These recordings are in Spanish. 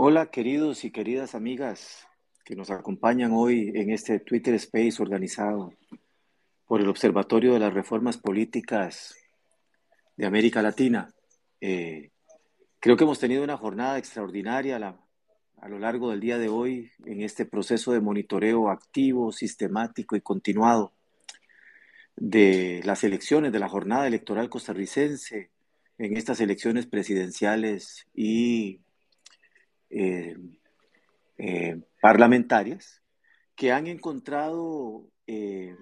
Hola queridos y queridas amigas que nos acompañan hoy en este Twitter Space organizado por el Observatorio de las Reformas Políticas de América Latina. Eh, creo que hemos tenido una jornada extraordinaria a lo largo del día de hoy en este proceso de monitoreo activo, sistemático y continuado de las elecciones, de la jornada electoral costarricense, en estas elecciones presidenciales y eh, eh, parlamentarias, que han encontrado eh,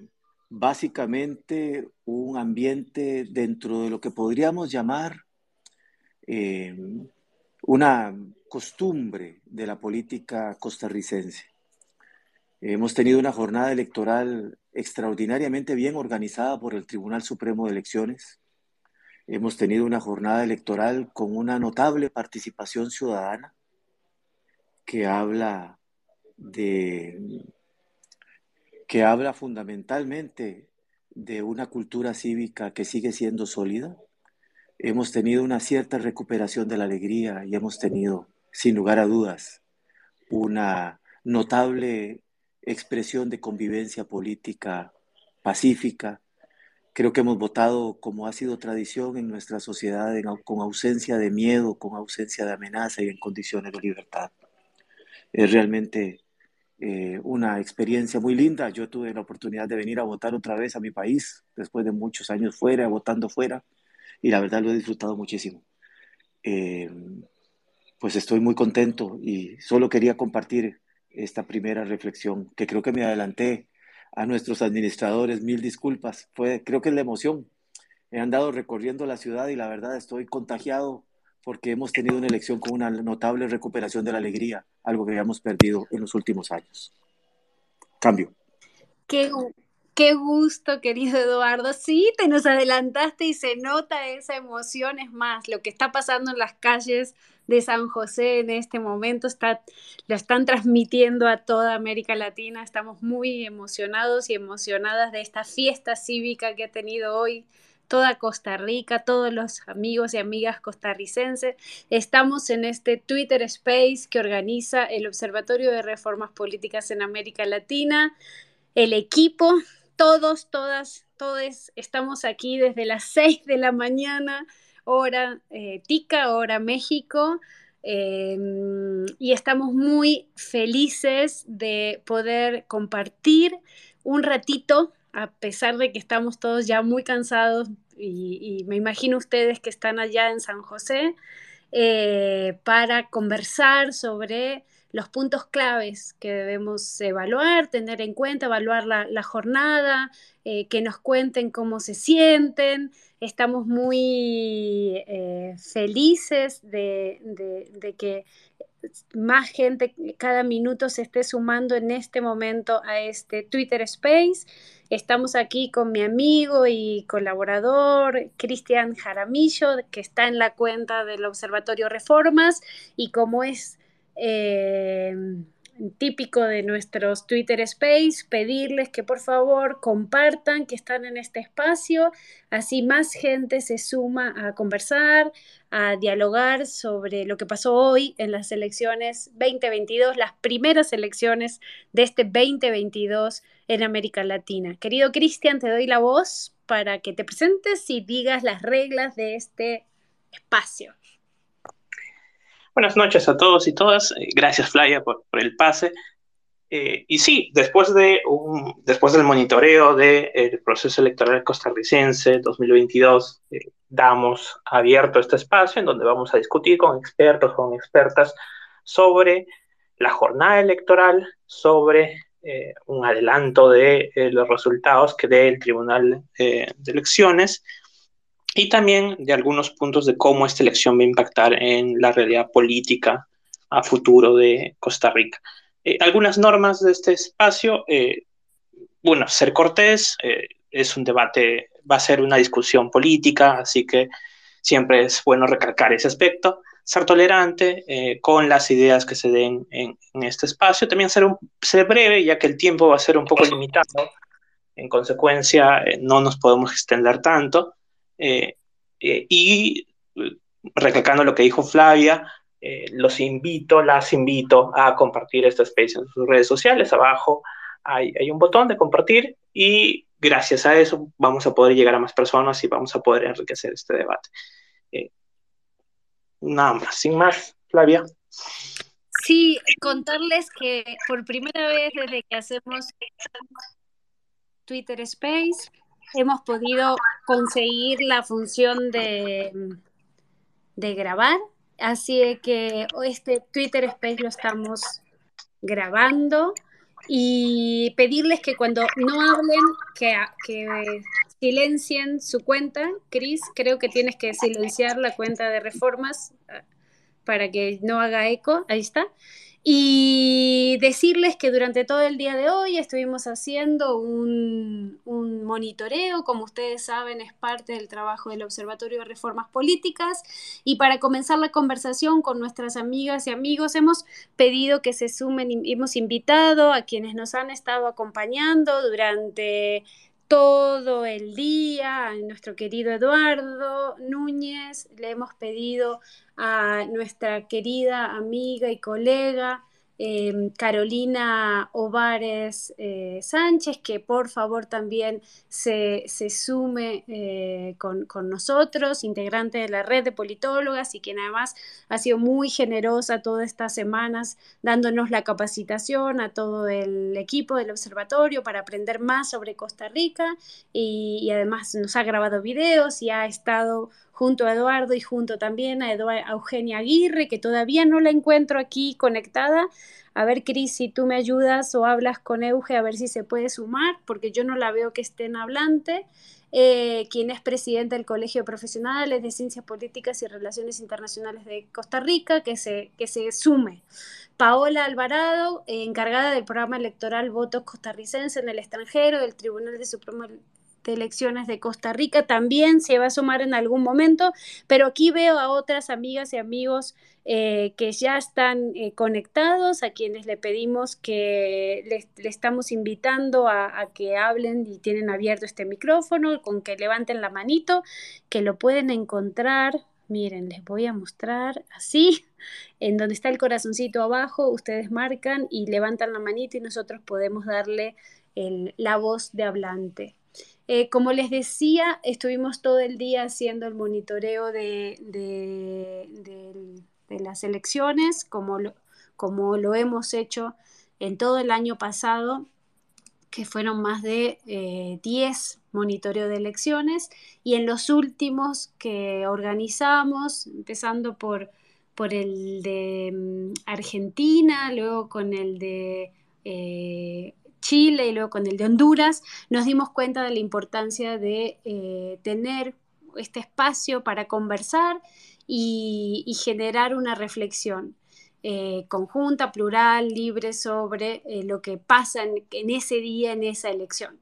básicamente un ambiente dentro de lo que podríamos llamar una costumbre de la política costarricense. Hemos tenido una jornada electoral extraordinariamente bien organizada por el Tribunal Supremo de Elecciones. Hemos tenido una jornada electoral con una notable participación ciudadana que habla de que habla fundamentalmente de una cultura cívica que sigue siendo sólida. Hemos tenido una cierta recuperación de la alegría y hemos tenido, sin lugar a dudas, una notable expresión de convivencia política pacífica. Creo que hemos votado como ha sido tradición en nuestra sociedad, con ausencia de miedo, con ausencia de amenaza y en condiciones de libertad. Es realmente eh, una experiencia muy linda. Yo tuve la oportunidad de venir a votar otra vez a mi país, después de muchos años fuera, votando fuera, y la verdad lo he disfrutado muchísimo. Eh, pues estoy muy contento y solo quería compartir esta primera reflexión, que creo que me adelanté a nuestros administradores, mil disculpas, fue, creo que es la emoción. He andado recorriendo la ciudad y la verdad estoy contagiado porque hemos tenido una elección con una notable recuperación de la alegría, algo que habíamos perdido en los últimos años. Cambio. Qué, qué gusto, querido Eduardo. Sí, te nos adelantaste y se nota esa emoción. Es más, lo que está pasando en las calles de San José en este momento, está, la están transmitiendo a toda América Latina. Estamos muy emocionados y emocionadas de esta fiesta cívica que ha tenido hoy toda Costa Rica, todos los amigos y amigas costarricenses. Estamos en este Twitter Space que organiza el Observatorio de Reformas Políticas en América Latina, el equipo, todos, todas, todos estamos aquí desde las 6 de la mañana hora eh, Tica, hora México. Em, y estamos muy felices de poder compartir un ratito, a pesar de que estamos todos ya muy cansados y, me imagino ustedes que están allá en San José, eh, para conversar sobre los puntos claves que debemos evaluar, tener en cuenta, evaluar la, jornada, eh, que nos cuenten cómo se sienten, Estamos muy eh, felices de, que más gente cada minuto se esté sumando en este momento a este Twitter Space. Estamos aquí con mi amigo y colaborador Cristian Jaramillo, que está en la cuenta del Observatorio Reformas y como es... Eh, típico de nuestros Twitter Space, pedirles que por favor compartan que están en este espacio, así más gente se suma a conversar, a dialogar sobre lo que pasó hoy en las elecciones 2022, las primeras elecciones de este 2022 en América Latina. Querido Cristian, te doy la voz para que te presentes y digas las reglas de este espacio. Buenas noches a todos y todas. Eh, gracias, Flaya, por, el pase. Eh, y sí, después, de un, después del monitoreo del proceso electoral costarricense 2022, eh, damos abierto este espacio en donde vamos a discutir con expertos, con expertas sobre la jornada electoral, sobre un adelanto de los resultados que dé el Tribunal de Elecciones y también de algunos puntos de cómo esta elección va a impactar en la realidad política a futuro de Costa Rica. Eh, algunas normas de este espacio, eh, bueno, ser cortés eh, es un debate, va a ser una discusión política, así que siempre es bueno recalcar ese aspecto. Ser tolerante con las ideas que se den en, este espacio, también ser, un, ser breve, ya que el tiempo va a ser un poco limitado. En consecuencia, no nos podemos extender tanto. Eh, eh, y recalcando lo que dijo Flavia, eh, los invito, las invito a compartir este space en sus redes sociales. Abajo hay, hay, un botón de compartir y gracias a eso vamos a poder llegar a más personas y vamos a poder enriquecer este debate. Eh, nada más, sin más, Flavia. Sí, contarles que por primera vez desde que hacemos Twitter Space hemos podido conseguir la función de, de grabar Así que este Twitter Space lo estamos grabando y pedirles que cuando no hablen, que, que silencien su cuenta. Cris, creo que tienes que silenciar la cuenta de reformas ah, para que no haga eco. Ahí está. Y decirles que durante todo el día de hoy estuvimos haciendo un, monitoreo, como ustedes saben, es parte del trabajo del Observatorio de Reformas Políticas. Y para comenzar la conversación con nuestras amigas y amigos, hemos pedido que se sumen, hemos invitado a quienes nos han estado acompañando durante todo el día, a nuestro querido Eduardo Núñez, le hemos pedido a nuestra querida amiga y colega Em, Carolina Ovares eh, Sánchez, que por favor también se, sume eh, con, nosotros, integrante de la red de politólogas y quien además ha sido muy generosa todas estas semanas dándonos la capacitación a todo el equipo del observatorio para aprender más sobre Costa Rica. Y además nos ha grabado videos y ha estado junto a Eduardo y junto también a, Eugenia Aguirre, que todavía no la encuentro aquí conectada. A ver, Cris, si tú me ayudas o hablas con Euge a ver si se puede sumar, porque yo no la veo que esté en hablante. Eh, quien es presidente del Colegio de Profesionales de Ciencias Políticas y Relaciones Internacionales de Costa Rica, que se, que se sume. Paola Alvarado, encargada del programa electoral Votos Costarricense en el extranjero del Tribunal de Supremo elecciones de Costa Rica también se va a sumar en algún momento, pero aquí veo a otras amigas y amigos eh, que ya están eh, conectados, a quienes le pedimos que le, estamos invitando a, que hablen y tienen abierto este micrófono, con que levanten la manito, que lo pueden encontrar. Miren, les voy a mostrar así, en donde está el corazoncito abajo, ustedes marcan y levantan la manito y nosotros podemos darle la voz de hablante. Eh, como les decía, estuvimos todo el día haciendo el monitoreo de, las elecciones, como lo, como lo hemos hecho en todo el año pasado, que fueron más de 10 eh, monitoreos de elecciones, y en los últimos que organizamos, empezando por, por el de mm, Argentina, luego con el de eh, Chile y luego con el de Honduras, nos dimos cuenta de la importancia de eh, tener este espacio para conversar y, generar una reflexión. Eh, conjunta, plural, libre sobre eh, lo que pasa en, ese día, en esa elección.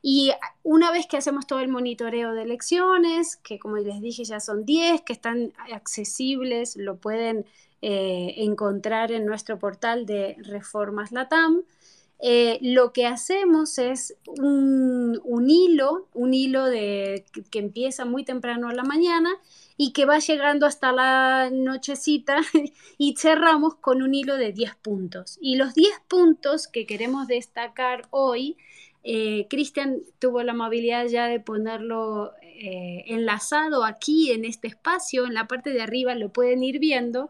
Y una vez que hacemos todo el monitoreo de elecciones, que como les dije ya son 10, que están accesibles, lo pueden encontrar en nuestro portal de Reformas Latam, eh, lo que hacemos es un, hilo, un hilo que, empieza muy temprano a la mañana y que va llegando hasta la nochecita y cerramos con un hilo de 10 puntos. Y los 10 puntos que queremos destacar hoy, eh, Cristian tuvo la amabilidad ya de ponerlo eh, enlazado aquí en este espacio, en la parte de arriba lo pueden ir viendo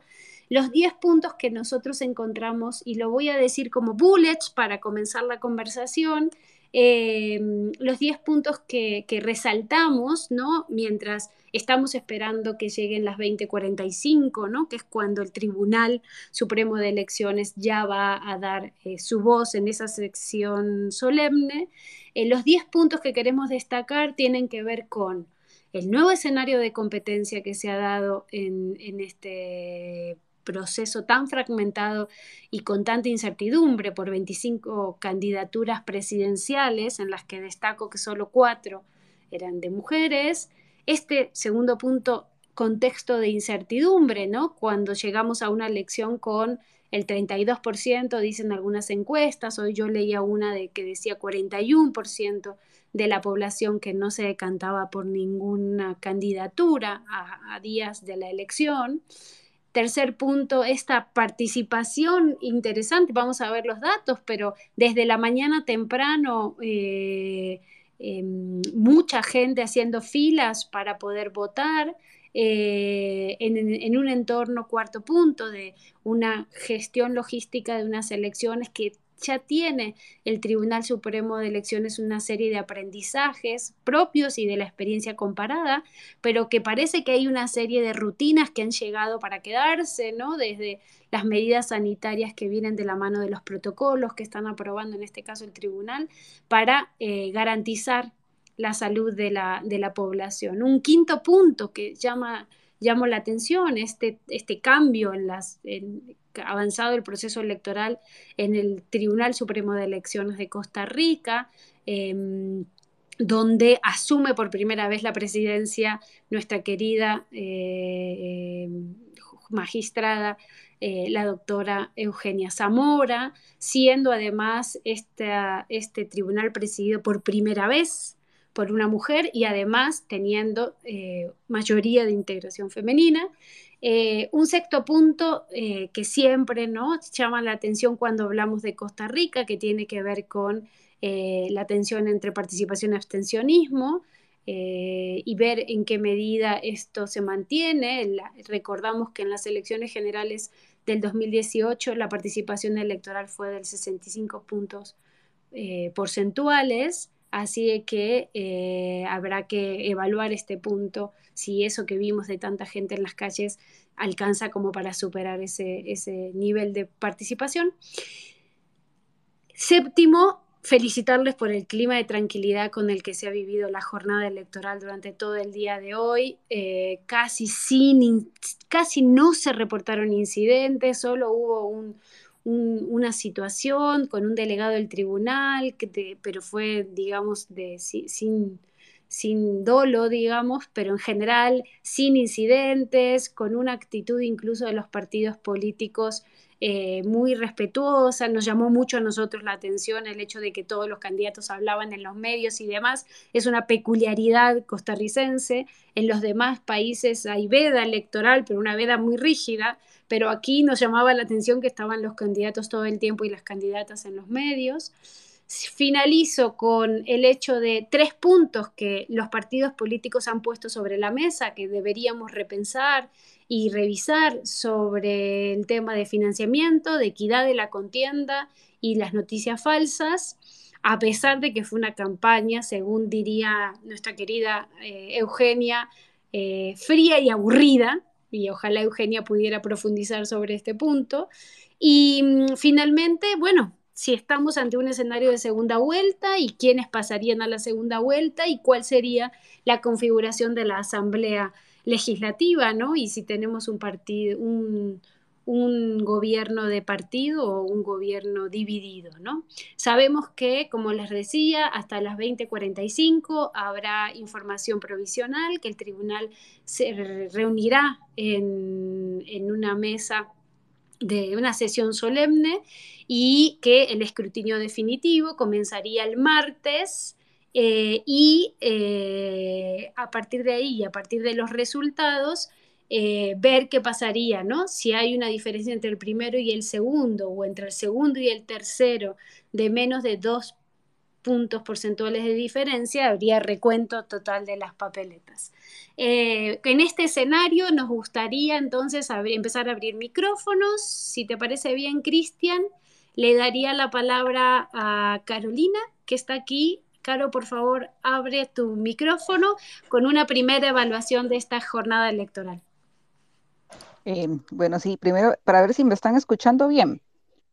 los 10 puntos que nosotros encontramos, y lo voy a decir como bullets para comenzar la conversación, eh, los 10 puntos que, resaltamos, ¿no? Mientras estamos esperando que lleguen las 2045, ¿no? Que es cuando el Tribunal Supremo de Elecciones ya va a dar eh, su voz en esa sección solemne. Eh, los 10 puntos que queremos destacar tienen que ver con el nuevo escenario de competencia que se ha dado en, en este proceso tan fragmentado y con tanta incertidumbre por 25 candidaturas presidenciales, en las que destaco que solo cuatro eran de mujeres. Este segundo punto, contexto de incertidumbre, ¿no? Cuando llegamos a una elección con el 32%, dicen algunas encuestas, hoy yo leía una de que decía 41% de la población que no se decantaba por ninguna candidatura a días de la elección. Tercer punto, esta participación interesante, vamos a ver los datos, pero desde la mañana temprano... Eh, em, mucha gente haciendo filas para poder votar, eh, en, un entorno cuarto punto de una gestión logística de unas elecciones que ya tiene el Tribunal Supremo de Elecciones una serie de aprendizajes propios y de la experiencia comparada, pero que parece que hay una serie de rutinas que han llegado para quedarse, ¿no? Desde las medidas sanitarias que vienen de la mano de los protocolos que están aprobando en este caso el tribunal para eh, garantizar la salud de la, de la población. Un quinto punto que llama, la atención, este, este cambio en las... avanzado el proceso electoral en el Tribunal Supremo de Elecciones de Costa Rica, em, donde asume por primera vez la presidencia nuestra querida eh, em, magistrada, eh, la doctora Eugenia Zamora, siendo además este tribunal presidido por primera vez por una mujer y además teniendo eh, mayoría de integración femenina. Eh, un sexto punto eh, que siempre ¿no? llama la atención cuando hablamos de Costa Rica, que tiene que ver con la tensión entre participación y abstencionismo. y ver en qué medida esto se mantiene. recordamos que en las elecciones generales del 2018 la participación electoral fue del 65 puntos porcentuales Así que eh, habrá que evaluar este punto, si eso que vimos de tanta gente en las calles alcanza como para superar ese, ese nivel de participación. Séptimo, felicitarles por el clima de tranquilidad con el que se ha vivido la jornada electoral durante todo el día de hoy. Eh, casi, sin, casi no se reportaron incidentes, solo hubo un, una situación con un delegado del tribunal, que pero fue, digamos, de, sin, sin dolo, digamos, pero en general sin incidentes, con una actitud incluso de los partidos políticos eh, muy respetuosa, nos llamó mucho a nosotros la atención el hecho de que todos los candidatos hablaban en los medios y demás, es una peculiaridad costarricense, en los demás países hay veda electoral, pero una veda muy rígida, pero aquí nos llamaba la atención que estaban los candidatos todo el tiempo y las candidatas en los medios. Finalizo con el hecho de tres puntos que los partidos políticos han puesto sobre la mesa que deberíamos repensar y revisar sobre el tema de financiamiento, de equidad de la contienda y las noticias falsas, a pesar de que fue una campaña, según diría nuestra querida eh, Eugenia, eh, fría y aburrida, y ojalá Eugenia pudiera profundizar sobre este punto. Y mm, finalmente, bueno, si estamos ante un escenario de segunda vuelta y quiénes pasarían a la segunda vuelta y cuál sería la configuración de la Asamblea Legislativa, ¿no? Y si tenemos un partido, un, un gobierno de partido o un gobierno dividido, ¿no? Sabemos que, como les decía, hasta las 20:45 habrá información provisional, que el tribunal se reunirá en, una mesa de una sesión solemne y que el escrutinio definitivo comenzaría el martes eh, y eh, a partir de ahí a partir de los resultados eh, ver qué pasaría, ¿no? Si hay una diferencia entre el primero y el segundo, o entre el segundo y el tercero de menos de dos puntos porcentuales de diferencia, habría recuento total de las papeletas. En este escenario nos gustaría entonces empezar a abrir micrófonos. Si te parece bien, Cristian, le daría la palabra a Carolina, que está aquí Caro, por favor, abre tu micrófono con una primera evaluación de esta jornada electoral. Eh, bueno, sí, primero para ver si me están escuchando bien.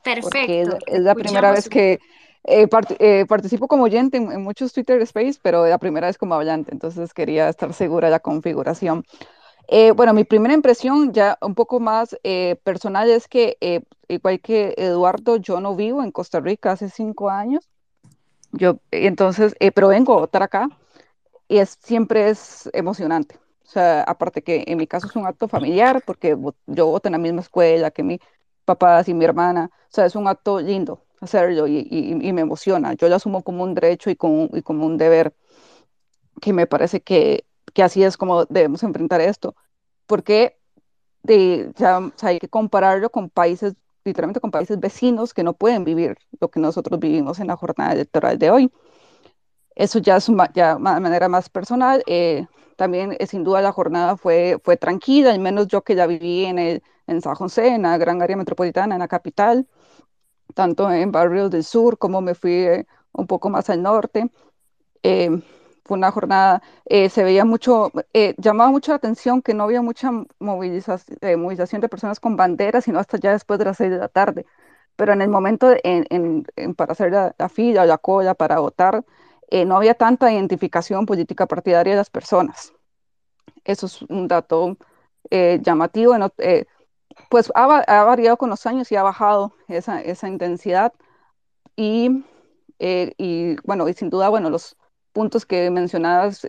Perfecto. es, la primera vez que eh, eh, participo como oyente en, muchos Twitter Space, pero la primera vez como hablante, entonces quería estar segura de la configuración. Bueno, mi primera impresión ya un poco más personal es que, igual que Eduardo, yo no vivo en Costa Rica hace cinco años. Yo, entonces, pero vengo a votar acá y es, siempre es emocionante. O sea, aparte que en mi caso es un acto familiar, porque yo voto en la misma escuela que mi papá y mi hermana. O sea, es un acto lindo hacerlo y, y, me emociona. Yo lo asumo como un derecho y como, y como un deber, que me parece que, que así es como debemos enfrentar esto. Porque de, ya, hay que compararlo con países, literalmente con países vecinos que no pueden vivir lo que nosotros vivimos en la jornada electoral de hoy. Eso ya es ya de manera más personal. Eh, también, eh, sin duda, la jornada fue, fue tranquila, al menos yo que ya viví en, en San José, en la gran área metropolitana, en la capital, tanto en barrios del sur como me fui eh, un poco más al norte. Fue una jornada, se veía mucho, llamaba mucho la atención que no había mucha movilización, movilización de personas con banderas, sino hasta ya después de las seis de la tarde. Pero en el momento en, en, para hacer la, la fila, la cola, para votar, eh, no había tanta identificación política partidaria de las personas. Eso es un dato eh, llamativo. Eh, pues ha, variado con los años y ha bajado esa, esa intensidad. Y, y, bueno, y sin duda, bueno, los puntos que mencionabas,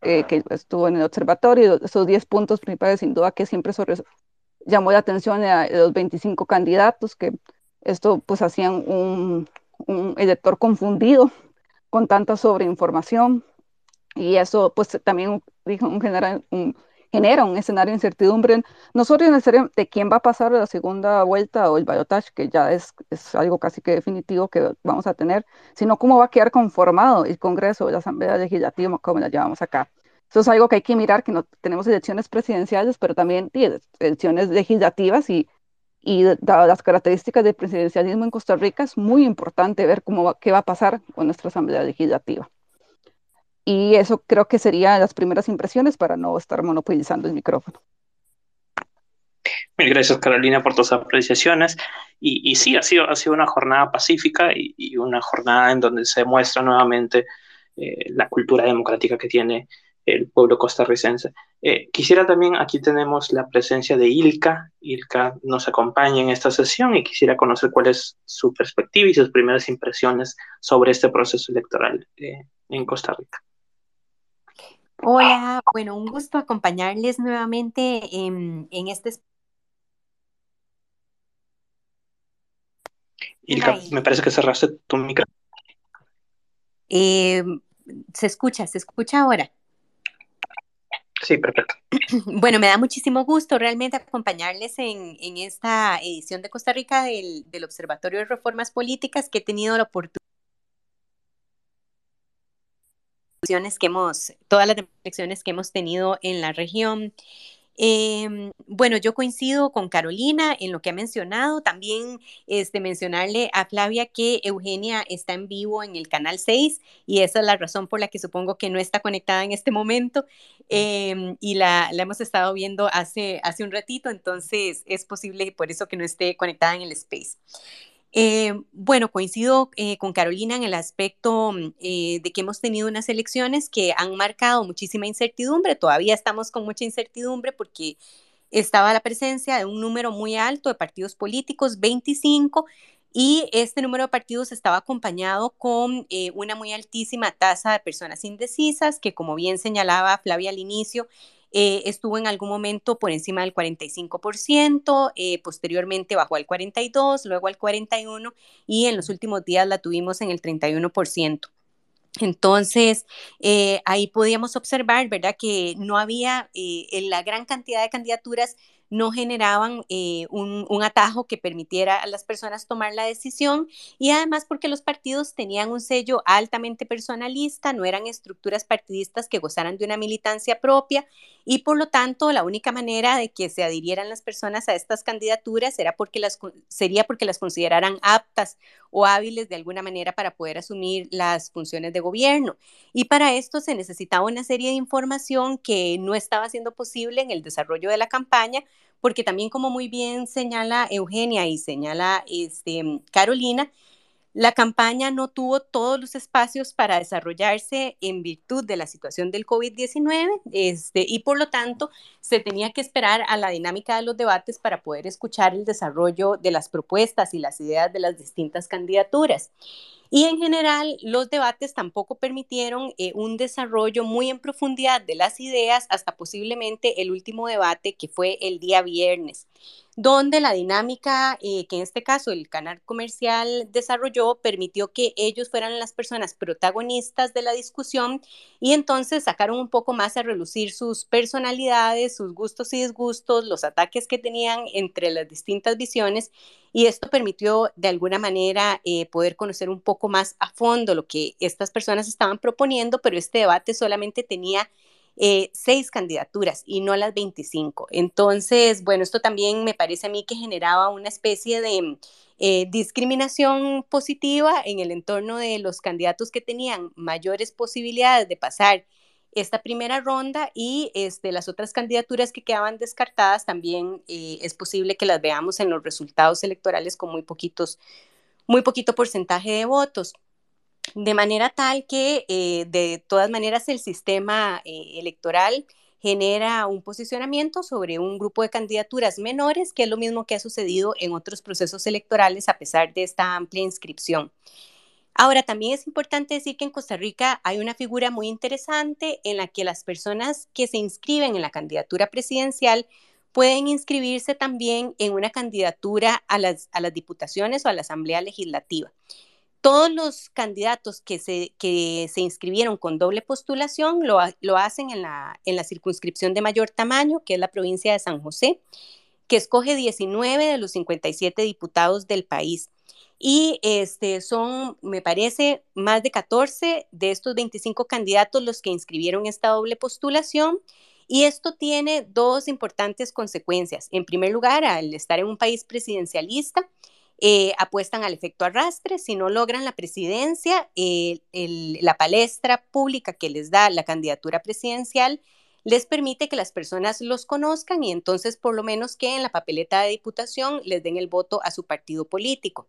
que estuvo en el observatorio, esos 10 puntos principales, sin duda que siempre sobre, llamó la atención a los 25 candidatos, que esto pues hacían un, un elector confundido con tanta sobreinformación. Y eso pues también un, genera, un, genera un escenario de incertidumbre, no solo el de quién va a pasar la segunda vuelta o el balotaje, que ya es, es algo casi que definitivo que vamos a tener, sino cómo va a quedar conformado el Congreso, la Asamblea Legislativa, como la llevamos acá. Eso es algo que hay que mirar, que no tenemos elecciones presidenciales, pero también elecciones legislativas y y dadas las características del presidencialismo en Costa Rica, es muy importante ver cómo qué va a pasar con nuestra Asamblea Legislativa. Y eso creo que serían las primeras impresiones para no estar monopolizando el micrófono. Mil gracias, Carolina, por tus apreciaciones. Y, y sí, ha sido, ha sido una jornada pacífica y, una jornada en donde se muestra nuevamente eh, la cultura democrática que tiene el pueblo costarricense. Eh, quisiera también, aquí tenemos la presencia de Ilka. Ilka nos acompaña en esta sesión y quisiera conocer cuál es su perspectiva y sus primeras impresiones sobre este proceso electoral eh, en Costa Rica. Hola, bueno, un gusto acompañarles nuevamente en, este Ilka, me parece que cerraste tu micrófono. Eh, se escucha, se escucha ahora. Sí, perfecto. Bueno, me da muchísimo gusto realmente acompañarles en, esta edición de Costa Rica del, Observatorio de Reformas Políticas que he tenido la oportunidad que hemos, todas las reflexiones que hemos tenido en la región Em, bueno, yo coincido con Carolina en lo que ha mencionado. También este, mencionarle a Flavia que Eugenia está en vivo en el canal 6 y esa es la razón por la que supongo que no está conectada en este momento em, y la, la, hemos estado viendo hace, hace un ratito, entonces es posible por eso que no esté conectada en el space. Eh, bueno, coincido eh, con Carolina en el aspecto mm, eh, de que hemos tenido unas elecciones que han marcado muchísima incertidumbre. Todavía estamos con mucha incertidumbre porque estaba la presencia de un número muy alto de partidos políticos, 25, y este número de partidos estaba acompañado con una muy altísima tasa de personas indecisas, que como bien señalaba Flavia al inicio, eh, estuvo en algún momento por encima del 45%, eh, posteriormente bajó al 42%, luego al 41% y en los últimos días la tuvimos en el 31%. Entonces, eh, ahí podíamos observar, ¿verdad?, que no había la gran cantidad de candidaturas no generaban eh, un, atajo que permitiera a las personas tomar la decisión y además porque los partidos tenían un sello altamente personalista, no eran estructuras partidistas que gozaran de una militancia propia y por lo tanto la única manera de que se adhirieran las personas a estas candidaturas era porque las, sería porque las consideraran aptas o hábiles de alguna manera para poder asumir las funciones de gobierno. Y para esto se necesitaba una serie de información que no estaba siendo posible en el desarrollo de la campaña, porque también como muy bien señala Eugenia y señala este, Carolina, la campaña no tuvo todos los espacios para desarrollarse en virtud de la situación del COVID-19 este, y por lo tanto se tenía que esperar a la dinámica de los debates para poder escuchar el desarrollo de las propuestas y las ideas de las distintas candidaturas. Y en general, los debates tampoco permitieron eh, un desarrollo muy en profundidad de las ideas hasta posiblemente el último debate que fue el día viernes donde la dinámica eh, que en este caso el canal comercial desarrolló permitió que ellos fueran las personas protagonistas de la discusión y entonces sacaron un poco más a relucir sus personalidades, sus gustos y disgustos, los ataques que tenían entre las distintas visiones y esto permitió de alguna manera eh, poder conocer un poco más a fondo lo que estas personas estaban proponiendo, pero este debate solamente tenía eh, seis candidaturas y no las 25. Entonces, bueno, esto también me parece a mí que generaba una especie de eh, discriminación positiva en el entorno de los candidatos que tenían mayores posibilidades de pasar esta primera ronda y este, las otras candidaturas que quedaban descartadas también eh, es posible que las veamos en los resultados electorales con muy poquitos, muy poquito porcentaje de votos de manera tal que eh, de todas maneras el sistema eh, electoral genera un posicionamiento sobre un grupo de candidaturas menores, que es lo mismo que ha sucedido en otros procesos electorales a pesar de esta amplia inscripción. Ahora, también es importante decir que en Costa Rica hay una figura muy interesante en la que las personas que se inscriben en la candidatura presidencial pueden inscribirse también en una candidatura a las, a las diputaciones o a la Asamblea Legislativa todos los candidatos que se, que se inscribieron con doble postulación lo, lo hacen en la, en la circunscripción de mayor tamaño, que es la provincia de San José, que escoge 19 de los 57 diputados del país. Y este, son, me parece, más de 14 de estos 25 candidatos los que inscribieron esta doble postulación. Y esto tiene dos importantes consecuencias. En primer lugar, al estar en un país presidencialista, eh, apuestan al efecto arrastre, si no logran la presidencia, la palestra pública que les da la candidatura presidencial les permite que las personas los conozcan y entonces por lo menos que en la papeleta de diputación les den el voto a su partido político.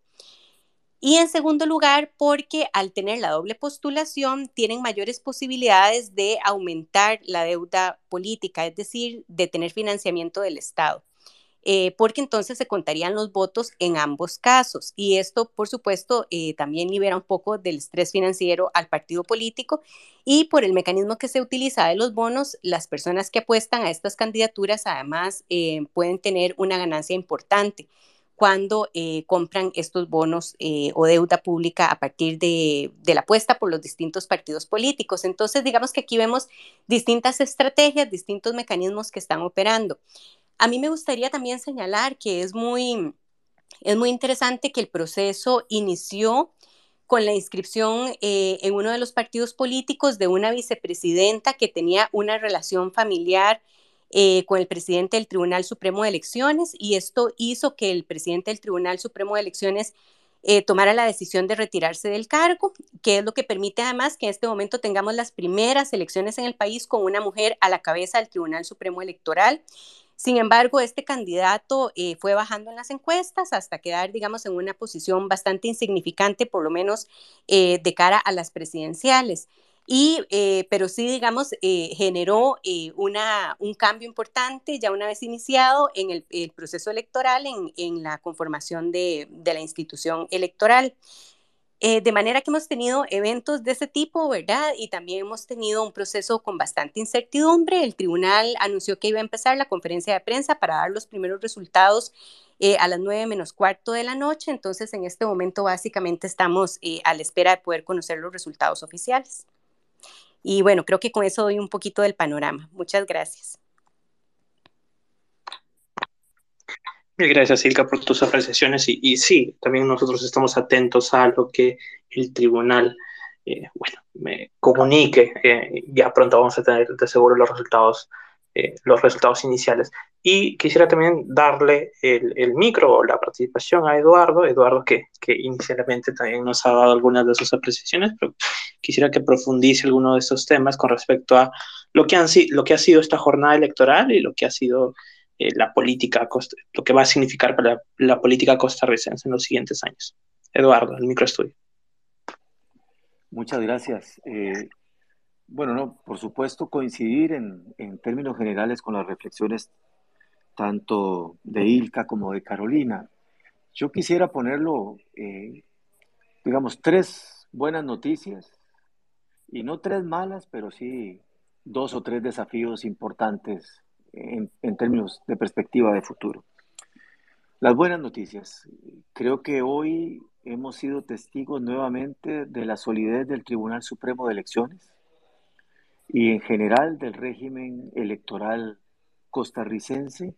Y en segundo lugar, porque al tener la doble postulación tienen mayores posibilidades de aumentar la deuda política, es decir, de tener financiamiento del Estado. Eh, porque entonces se contarían los votos en ambos casos. Y esto, por supuesto, eh, también libera un poco del estrés financiero al partido político y por el mecanismo que se utiliza de los bonos, las personas que apuestan a estas candidaturas además eh, pueden tener una ganancia importante cuando compran estos bonos o deuda pública a partir de, de, la apuesta por los distintos partidos políticos. Entonces, digamos que aquí vemos distintas estrategias, distintos mecanismos que están operando. A mí me gustaría también señalar que es muy, es muy interesante que el proceso inició con la inscripción eh, en uno de los partidos políticos de una vicepresidenta que tenía una relación familiar eh, con el presidente del Tribunal Supremo de Elecciones y esto hizo que el presidente del Tribunal Supremo de Elecciones eh, tomara la decisión de retirarse del cargo, que es lo que permite además que en este momento tengamos las primeras elecciones en el país con una mujer a la cabeza del Tribunal Supremo Electoral. Sin embargo, este candidato eh, fue bajando en las encuestas hasta quedar, digamos, en una posición bastante insignificante, por lo menos de cara a las presidenciales. Y, eh, pero sí, digamos, generó una, un cambio importante ya una vez iniciado en el, proceso electoral, en, en la conformación de, de la institución electoral. Eh, de manera que hemos tenido eventos de ese tipo, ¿verdad? Y también hemos tenido un proceso con bastante incertidumbre. El tribunal anunció que iba a empezar la conferencia de prensa para dar los primeros resultados eh, a las nueve menos cuarto de la noche. Entonces, en este momento, básicamente estamos eh, a la espera de poder conocer los resultados oficiales. Y bueno, creo que con eso doy un poquito del panorama. Muchas gracias. gracias, Silka, por tus apreciaciones. Y, sí, también nosotros estamos atentos a lo que el tribunal, eh, bueno, me comunique. Eh, ya pronto vamos a tener de seguro los resultados, eh, los resultados iniciales. Y quisiera también darle el, el, micro o la participación a Eduardo, Eduardo que, que inicialmente también nos ha dado algunas de sus apreciaciones, pero quisiera que profundice alguno de estos temas con respecto a lo que, han, lo que ha sido esta jornada electoral y lo que ha sido eh, la política, lo que va a significar para la, política costarricense en los siguientes años. Eduardo, el microestudio. Muchas gracias. Eh, bueno, no, por supuesto coincidir en, en, términos generales con las reflexiones tanto de Ilka como de Carolina. Yo quisiera ponerlo, eh, digamos, tres, buenas noticias y no tres malas, pero sí dos o tres desafíos importantes en, en términos de perspectiva de futuro. Las buenas noticias. Creo que hoy hemos sido testigos nuevamente de la solidez del Tribunal Supremo de Elecciones y en general del régimen electoral costarricense.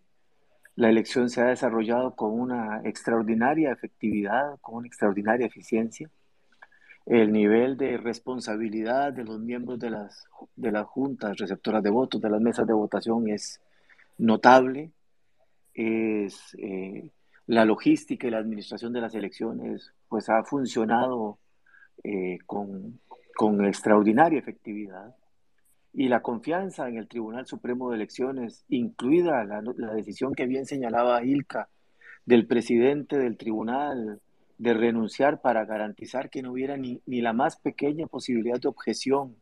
La elección se ha desarrollado con una extraordinaria efectividad, con una extraordinaria eficiencia. El nivel de responsabilidad de los miembros de las, de las juntas receptoras de votos, de las mesas de votación, es notable. Es, eh, la logística y la administración de las elecciones pues ha funcionado eh, con, con extraordinaria efectividad y la confianza en el Tribunal Supremo de Elecciones, incluida la, decisión que bien señalaba Ilka del presidente del tribunal de renunciar para garantizar que no hubiera ni, ni la más pequeña posibilidad de objeción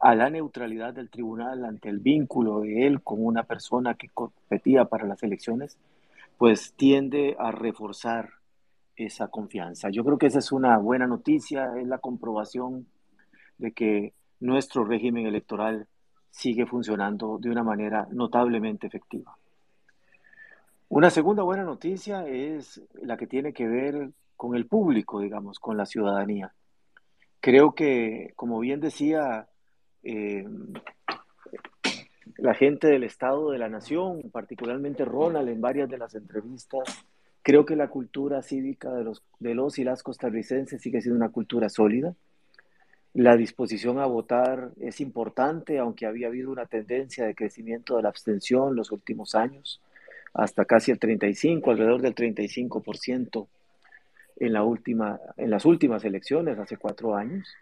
a la neutralidad del tribunal ante el vínculo de él con una persona que competía para las elecciones, pues tiende a reforzar esa confianza. Yo creo que esa es una buena noticia, es la comprobación de que nuestro régimen electoral sigue funcionando de una manera notablemente efectiva. Una segunda buena noticia es la que tiene que ver con el público, digamos, con la ciudadanía. Creo que, como bien decía eh, la gente del Estado de la Nación, particularmente Ronald en varias de las entrevistas, creo que la cultura cívica de los, de los y las costarricenses sigue siendo una cultura sólida la disposición a votar es importante, aunque había habido una tendencia de crecimiento de la abstención los últimos años, hasta casi el 35, alrededor del 35% en, la última, en las últimas elecciones, hace cuatro años.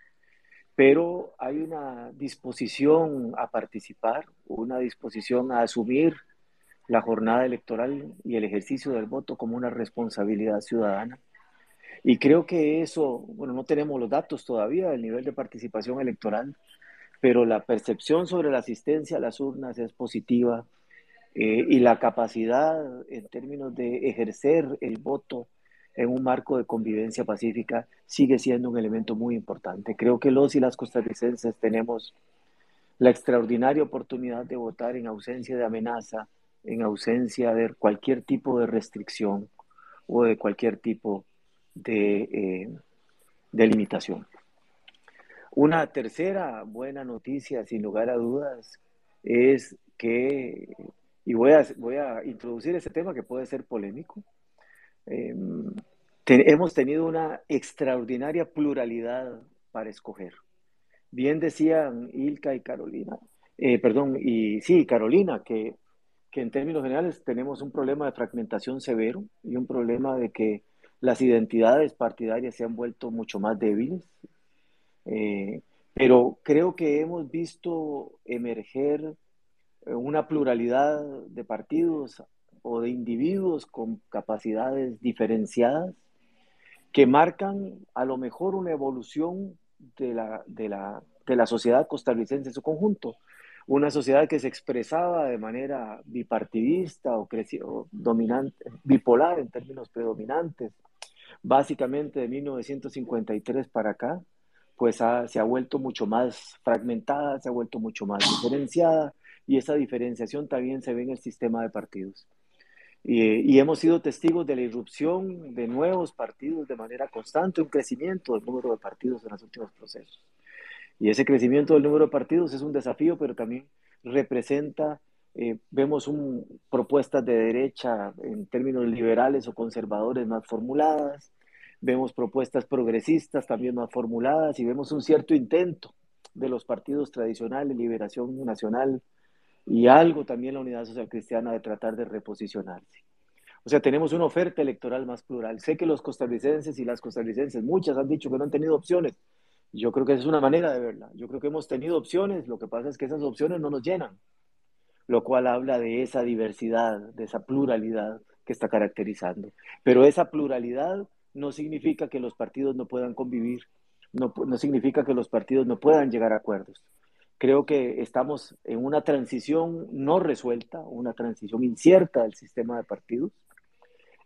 Pero hay una disposición a participar, una disposición a asumir la jornada electoral y el ejercicio del voto como una responsabilidad ciudadana y creo que eso, bueno, no tenemos los datos todavía del nivel de participación electoral, pero la percepción sobre la asistencia a las urnas es positiva eh, y la capacidad en términos de ejercer el voto en un marco de convivencia pacífica sigue siendo un elemento muy importante. Creo que los y las costarricenses tenemos la extraordinaria oportunidad de votar en ausencia de amenaza, en ausencia de cualquier tipo de restricción o de cualquier tipo de, eh, de limitación. Una tercera buena noticia, sin lugar a dudas, es que, y voy a, voy a introducir ese tema que puede ser polémico, em, hemos tenido una extraordinaria pluralidad para escoger. Bien decían Ilka y Carolina, eh, perdón, y sí, Carolina, que, que en términos generales tenemos un problema de fragmentación severo y un problema de que las identidades partidarias se han vuelto mucho más débiles, eh, pero creo que hemos visto emerger eh, una pluralidad de partidos o de individuos con capacidades diferenciadas que marcan a lo mejor una evolución de la, de la, de la sociedad costarricense en su conjunto. Una sociedad que se expresaba de manera bipartidista o, o dominante, bipolar en términos predominantes, básicamente de 1953 para acá, pues se ha vuelto mucho más fragmentada, se ha vuelto mucho más diferenciada y esa diferenciación también se ve en el sistema de partidos. Y, y, hemos sido testigos de la irrupción de nuevos partidos de manera constante, un crecimiento del número de partidos en los últimos procesos. Y ese crecimiento del número de partidos es un desafío, pero también representa, eh, vemos un, propuestas de derecha en términos liberales o conservadores más formuladas, vemos propuestas progresistas también más formuladas y vemos un cierto intento de los partidos tradicionales, Liberación Nacional y algo también la Unidad Social Cristiana de tratar de reposicionarse. O sea, tenemos una oferta electoral más plural. Sé que los costarricenses y las costarricenses, muchas han dicho que no han tenido opciones. Yo creo que esa es una manera de verla. Yo creo que hemos tenido opciones, lo que pasa es que esas opciones no nos llenan, lo cual habla de esa diversidad, de esa pluralidad que está caracterizando. Pero esa pluralidad no significa que los partidos no puedan convivir, no, no significa que los partidos no puedan llegar a acuerdos. Creo que estamos en una transición no resuelta, una transición incierta del sistema de partidos,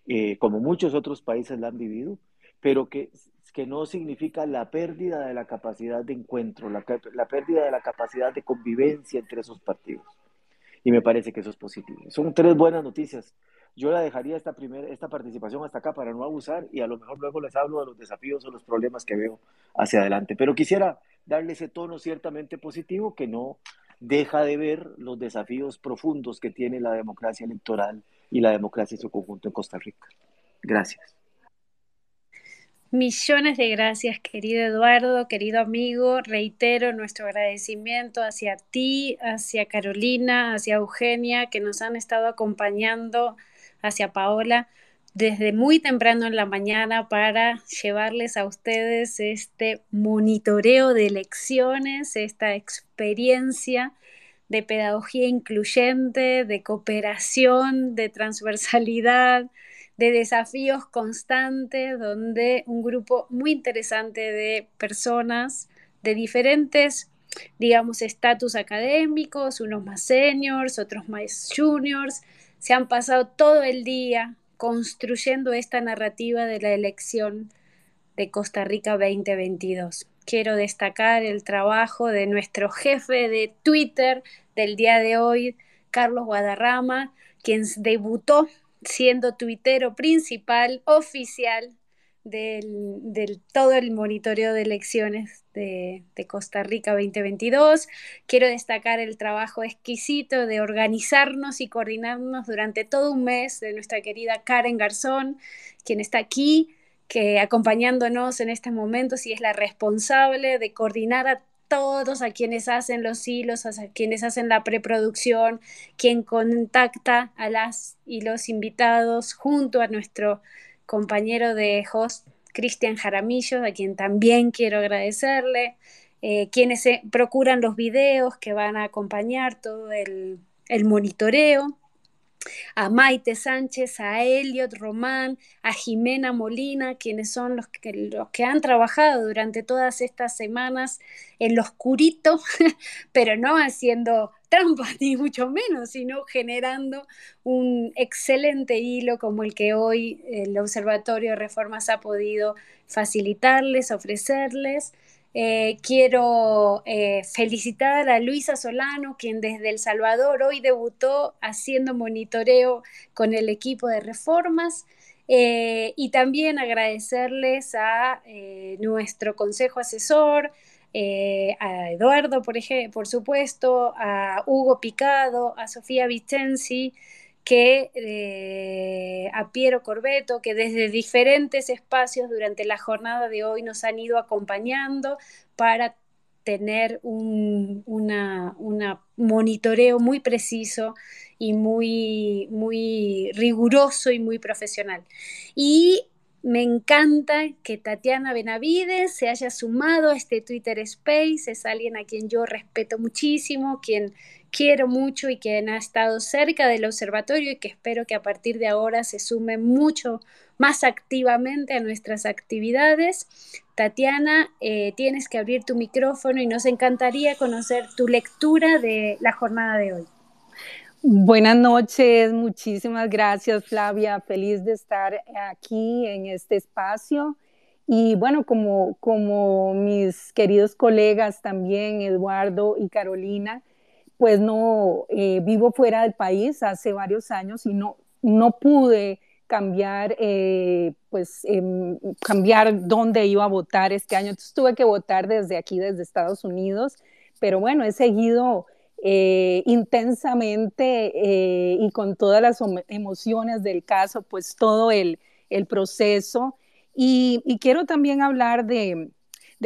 eh, como muchos otros países la han vivido, pero que que no significa la pérdida de la capacidad de encuentro, la, la pérdida de la capacidad de convivencia entre esos partidos. Y me parece que eso es positivo. Son tres buenas noticias. Yo la dejaría esta, primera, esta participación hasta acá para no abusar y a lo mejor luego les hablo de los desafíos o los problemas que veo hacia adelante. Pero quisiera darle ese tono ciertamente positivo que no deja de ver los desafíos profundos que tiene la democracia electoral y la democracia en su conjunto en Costa Rica. Gracias. Millones de gracias, querido Eduardo, querido amigo. Reitero nuestro agradecimiento hacia ti, hacia Carolina, hacia Eugenia, que nos han estado acompañando, hacia Paola, desde muy temprano en la mañana para llevarles a ustedes este monitoreo de elecciones, esta experiencia de pedagogía incluyente, de cooperación, de transversalidad, de desafíos constantes, donde un grupo muy interesante de personas de diferentes, digamos, estatus académicos, unos más seniors, otros más juniors, se han pasado todo el día construyendo esta narrativa de la elección de Costa Rica 2022. Quiero destacar el trabajo de nuestro jefe de Twitter del día de hoy, Carlos Guadarrama, quien debutó siendo tuitero principal, oficial del, todo el monitoreo de elecciones de, de, Costa Rica 2022. Quiero destacar el trabajo exquisito de organizarnos y coordinarnos durante todo un mes de nuestra querida Karen Garzón, quien está aquí que acompañándonos en este momento, y es la responsable de coordinar a todos, a quienes hacen los hilos, a quienes hacen la preproducción, quien contacta a las y los invitados junto a nuestro compañero de host, Cristian Jaramillo, a quien también quiero agradecerle, eh, quienes procuran los videos que van a acompañar todo el, el monitoreo a Maite Sánchez, a Elliot Román, a Jimena Molina, quienes son los que, los que han trabajado durante todas estas semanas en lo oscurito, pero no haciendo trampas ni mucho menos, sino generando un excelente hilo como el que hoy el Observatorio de Reformas ha podido facilitarles, ofrecerles. Eh, quiero eh, felicitar a Luisa Solano, quien desde El Salvador hoy debutó haciendo monitoreo con el equipo de reformas. Eh, y también agradecerles a nuestro consejo asesor, a Eduardo, por, ejemplo, por supuesto, a Hugo Picado, a Sofía Vicenzi, que eh, a Piero Corbeto, que desde diferentes espacios durante la jornada de hoy nos han ido acompañando para tener un monitoreo muy preciso y muy, muy riguroso y muy profesional. Y me encanta que Tatiana Benavides se haya sumado a este Twitter Space, es alguien a quien yo respeto muchísimo, quien quiero mucho y quien ha estado cerca del observatorio y que espero que a partir de ahora se sume mucho más activamente a nuestras actividades. Tatiana, eh, tienes que abrir tu micrófono y nos encantaría conocer tu lectura de la jornada de hoy. Buenas noches, muchísimas gracias Flavia, feliz de estar aquí en este espacio. Y bueno, como, como mis queridos colegas también, Eduardo y Carolina, pues no eh, vivo fuera del país hace varios años y no, no pude cambiar, eh, pues, em, cambiar dónde iba a votar este año. Entonces tuve que votar desde aquí, desde Estados Unidos, pero bueno, he seguido eh, intensamente y con todas las emociones del caso, pues todo el, proceso. Y, quiero también hablar de,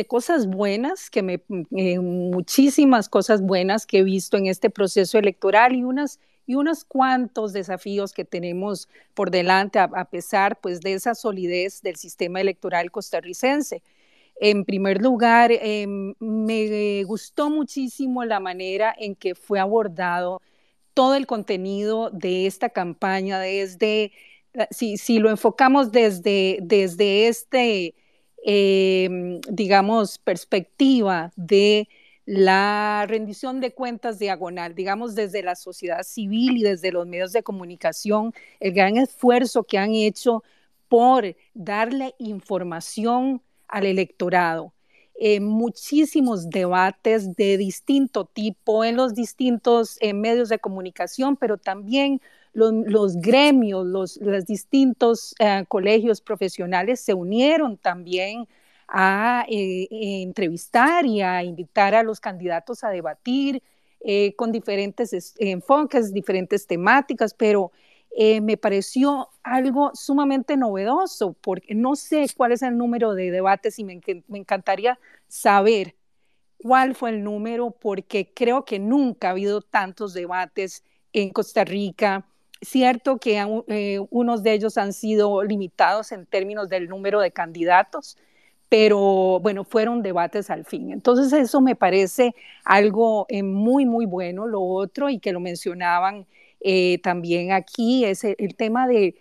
cosas buenas, que me, eh, muchísimas cosas buenas que he visto en este proceso electoral y unas y unos cuantos desafíos que tenemos por delante a, pesar pues de esa solidez del sistema electoral costarricense. En primer lugar, em, me gustó muchísimo la manera en que fue abordado todo el contenido de esta campaña, desde, si, si lo enfocamos desde, desde este Em, digamos, perspectiva de la rendición de cuentas diagonal, digamos, desde la sociedad civil y desde los medios de comunicación, el gran esfuerzo que han hecho por darle información al electorado. Eh, muchísimos debates de distinto tipo en los distintos eh, medios de comunicación, pero también los, gremios, los, distintos eh, colegios profesionales se unieron también a entrevistar y a invitar a los candidatos a debatir con diferentes enfoques, diferentes temáticas, pero eh, me pareció algo sumamente novedoso, porque no sé cuál es el número de debates y me, encantaría saber cuál fue el número, porque creo que nunca ha habido tantos debates en Costa Rica. Cierto que eh, unos de ellos han sido limitados en términos del número de candidatos, pero bueno, fueron debates al fin. Entonces eso me parece algo eh, muy, muy bueno. Lo otro, y que lo mencionaban eh, también aquí es el, tema de,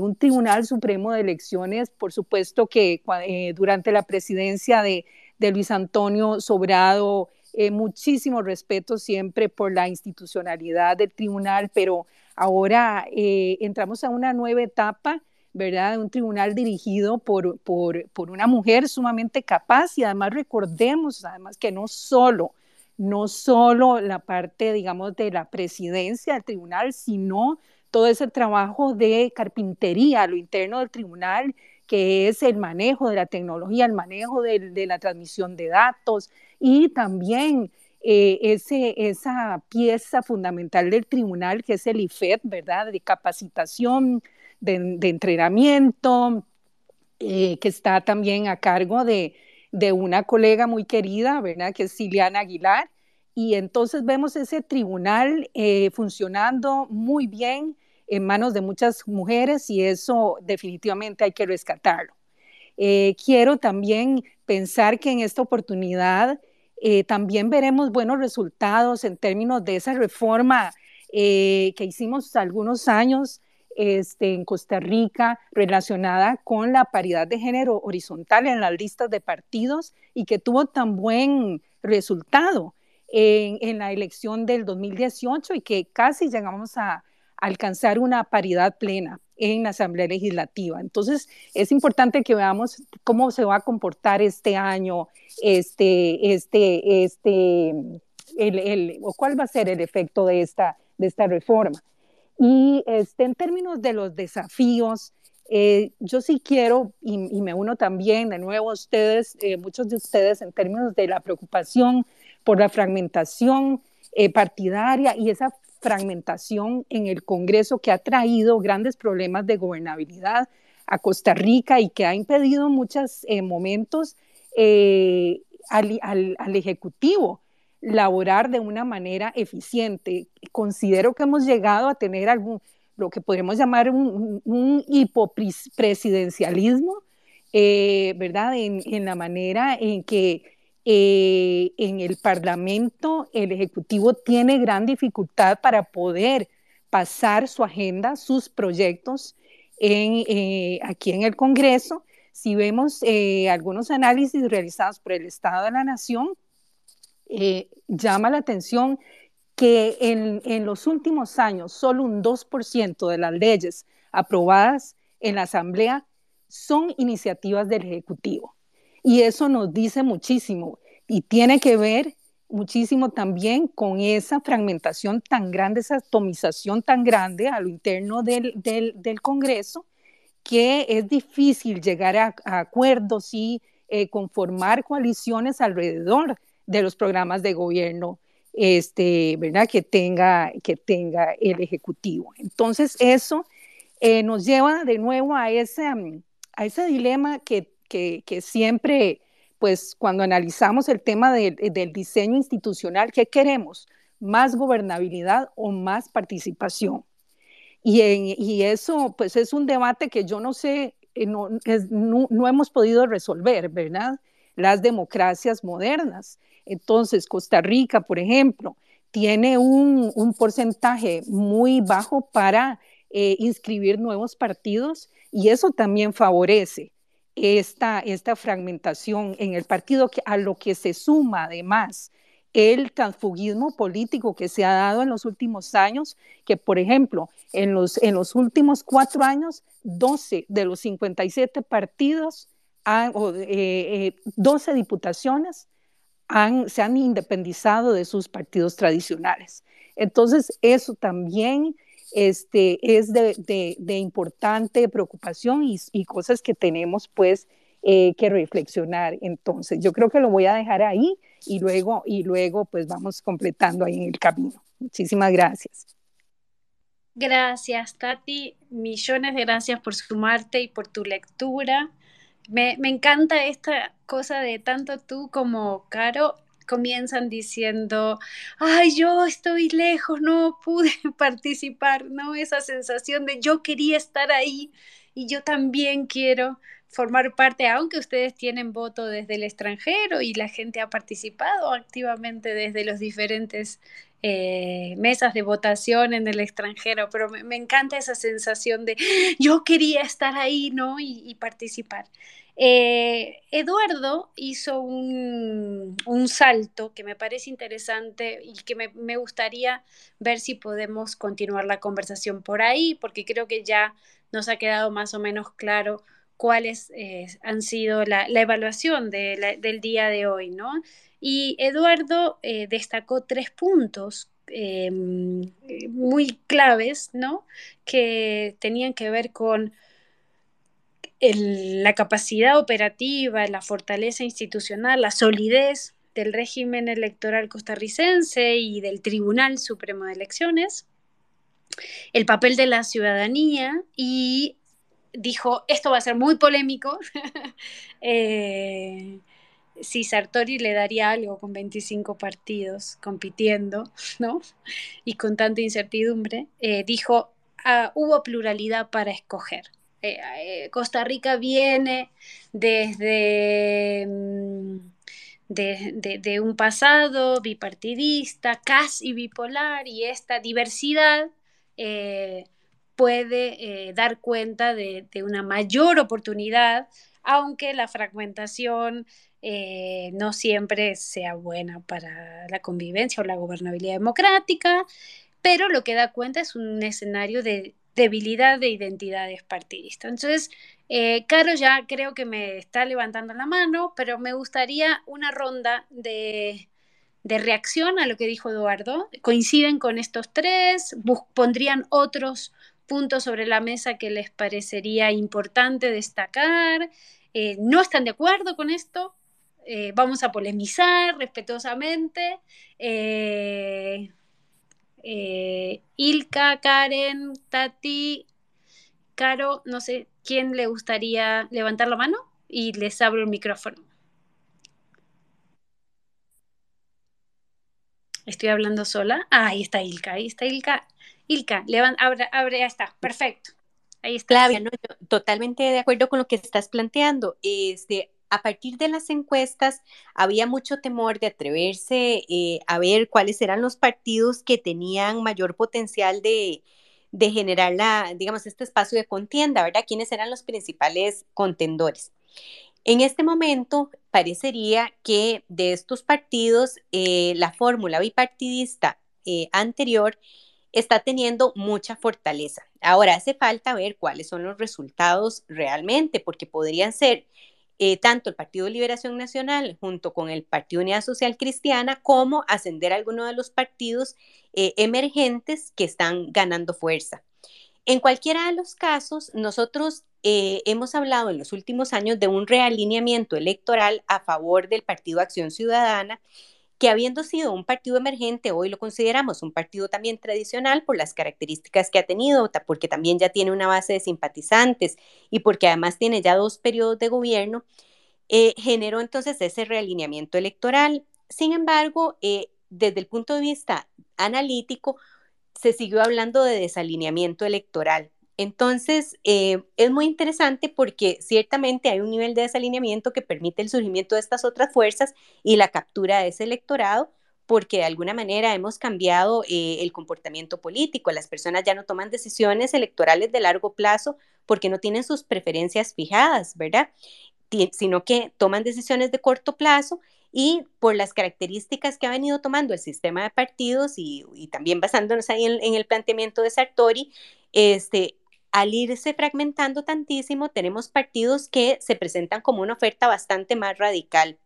un Tribunal Supremo de Elecciones, por supuesto que eh, durante la presidencia de, Luis Antonio Sobrado, eh, muchísimo respeto siempre por la institucionalidad del tribunal, pero ahora entramos a una nueva etapa, ¿verdad? De un tribunal dirigido por, por, por una mujer sumamente capaz y además recordemos, además que no solo no solo la parte, digamos, de la presidencia del tribunal, sino todo ese trabajo de carpintería lo interno del tribunal, que es el manejo de la tecnología, el manejo de, la transmisión de datos y también eh, ese, esa pieza fundamental del tribunal que es el IFED, ¿verdad? De capacitación, de, entrenamiento, eh, que está también a cargo de, de una colega muy querida, ¿verdad? Que es Ciliana Aguilar. Y entonces vemos ese tribunal eh, funcionando muy bien en manos de muchas mujeres y eso definitivamente hay que rescatarlo. Eh, quiero también pensar que en esta oportunidad eh, también veremos buenos resultados en términos de esa reforma que hicimos algunos años este, en Costa Rica relacionada con la paridad de género horizontal en las listas de partidos y que tuvo tan buen resultado en, la elección del 2018 y que casi llegamos a, alcanzar una paridad plena en la Asamblea Legislativa. Entonces, es importante que veamos cómo se va a comportar este año, este, este, este, el, o cuál va a ser el efecto de esta, de esta reforma. Y este, en términos de los desafíos, eh, yo sí quiero, y, me uno también de nuevo a ustedes, eh, muchos de ustedes, en términos de la preocupación por la fragmentación eh, partidaria y esa fragmentación en el Congreso que ha traído grandes problemas de gobernabilidad a Costa Rica y que ha impedido en muchos momentos al, Ejecutivo laborar de una manera eficiente. Considero que hemos llegado a tener algún, lo que podríamos llamar un, un hipopresidencialismo, eh, ¿verdad? En, la manera en que eh, en el Parlamento el Ejecutivo tiene gran dificultad para poder pasar su agenda, sus proyectos en, eh, aquí en el Congreso. Si vemos algunos análisis realizados por el Estado de la Nación, eh, llama la atención que en, los últimos años solo un 2% de las leyes aprobadas en la Asamblea son iniciativas del Ejecutivo. Y eso nos dice muchísimo y tiene que ver muchísimo también con esa fragmentación tan grande, esa atomización tan grande a lo interno del, Congreso, que es difícil llegar a, acuerdos y eh, conformar coaliciones alrededor de los programas de gobierno este, ¿verdad? Que, tenga, que tenga el Ejecutivo. Entonces, eso eh, nos lleva de nuevo a ese, a ese dilema que, que, que siempre, pues cuando analizamos el tema del diseño institucional, ¿qué queremos? ¿Más gobernabilidad o más participación? Y, y eso, pues es un debate que yo no sé, eh, no, no, no hemos podido resolver, ¿verdad? Las democracias modernas. Entonces, Costa Rica, por ejemplo, tiene un, porcentaje muy bajo para eh, inscribir nuevos partidos y eso también favorece esta, esta fragmentación en el partido, a lo que se suma además el transfugismo político que se ha dado en los últimos años, que por ejemplo, en los, en los últimos cuatro años, 12 de los 57 partidos han, o, 12 diputaciones han, se han independizado de sus partidos tradicionales. Entonces, eso también este, es de, de, importante preocupación y, y, cosas que tenemos pues eh, que reflexionar. Entonces, yo creo que lo voy a dejar ahí y luego, y luego pues vamos completando ahí en el camino. Muchísimas gracias. Gracias, Tati. Millones de gracias por sumarte y por tu lectura. Me, me encanta esta cosa de tanto tú como Caro comienzan diciendo, ay, yo estoy lejos, no pude participar, ¿no? Esa sensación de yo quería estar ahí y yo también quiero formar parte, aunque ustedes tienen voto desde el extranjero y la gente ha participado activamente desde los diferentes eh, mesas de votación en el extranjero, pero me, encanta esa sensación de yo quería estar ahí, ¿no? y participar. Eh, Eduardo hizo un, salto que me parece interesante y que me, gustaría ver si podemos continuar la conversación por ahí, porque creo que ya nos ha quedado más o menos claro cuáles eh, han sido la, evaluación del día de hoy, ¿no? Y Eduardo eh, destacó tres puntos muy claves, ¿no? Que tenían que ver con la capacidad operativa, la fortaleza institucional, la solidez del régimen electoral costarricense y del Tribunal Supremo de Elecciones, el papel de la ciudadanía y dijo, esto va a ser muy polémico, eh, si Sartori le daría algo con 25 partidos compitiendo, ¿no? Y con tanta incertidumbre, eh, dijo, ah, hubo pluralidad para escoger. Eh, eh, Costa Rica viene desde mm, de, un pasado bipartidista, casi bipolar, y esta diversidad puede dar cuenta de, una mayor oportunidad, aunque la fragmentación no siempre sea buena para la convivencia o la gobernabilidad democrática, pero lo que da cuenta es un escenario de debilidad de identidades partidistas. Entonces, eh, Caro ya creo que me está levantando la mano, pero me gustaría una ronda de, reacción a lo que dijo Eduardo. ¿Coinciden con estos tres? ¿Pondrían otros puntos sobre la mesa que les parecería importante destacar? Eh, ¿No están de acuerdo con esto? Eh, vamos a polemizar respetuosamente. Eh, Ilka, Karen, Tati, Caro, no sé quién le gustaría levantar la mano y les abro el micrófono. Estoy hablando sola. Ah, ahí está Ilka, ahí está Ilka. Ilka, abre, abre, ya está, perfecto. Ahí está. Flavia, totalmente de acuerdo con lo que estás planteando. Este, a partir de las encuestas había mucho temor de atreverse eh, a ver cuáles eran los partidos que tenían mayor potencial de, generar la, digamos, este espacio de contienda, ¿verdad? ¿Quiénes eran los principales contendores? En este momento parecería que de estos partidos eh, la fórmula bipartidista eh, anterior está teniendo mucha fortaleza. Ahora hace falta ver cuáles son los resultados realmente, porque podrían ser eh, tanto el Partido de Liberación Nacional junto con el Partido Unidad Social Cristiana, como ascender a algunos de los partidos eh, emergentes que están ganando fuerza. En cualquiera de los casos, nosotros eh, hemos hablado en los últimos años de un realineamiento electoral a favor del Partido Acción Ciudadana que habiendo sido un partido emergente, hoy lo consideramos un partido también tradicional por las características que ha tenido, porque también ya tiene una base de simpatizantes y porque además tiene ya dos periodos de gobierno, eh, generó entonces ese realineamiento electoral. Sin embargo, eh, desde el punto de vista analítico, se siguió hablando de desalineamiento electoral. Entonces, eh, es muy interesante porque ciertamente hay un nivel de desalineamiento que permite el surgimiento de estas otras fuerzas y la captura de ese electorado, porque de alguna manera hemos cambiado eh, el comportamiento político. Las personas ya no toman decisiones electorales de largo plazo porque no tienen sus preferencias fijadas, ¿verdad? sino que toman decisiones de corto plazo y por las características que ha venido tomando el sistema de partidos y, también basándonos ahí en, en, el planteamiento de Sartori, este, al irse fragmentando tantísimo, tenemos partidos que se presentan como una oferta bastante más radical.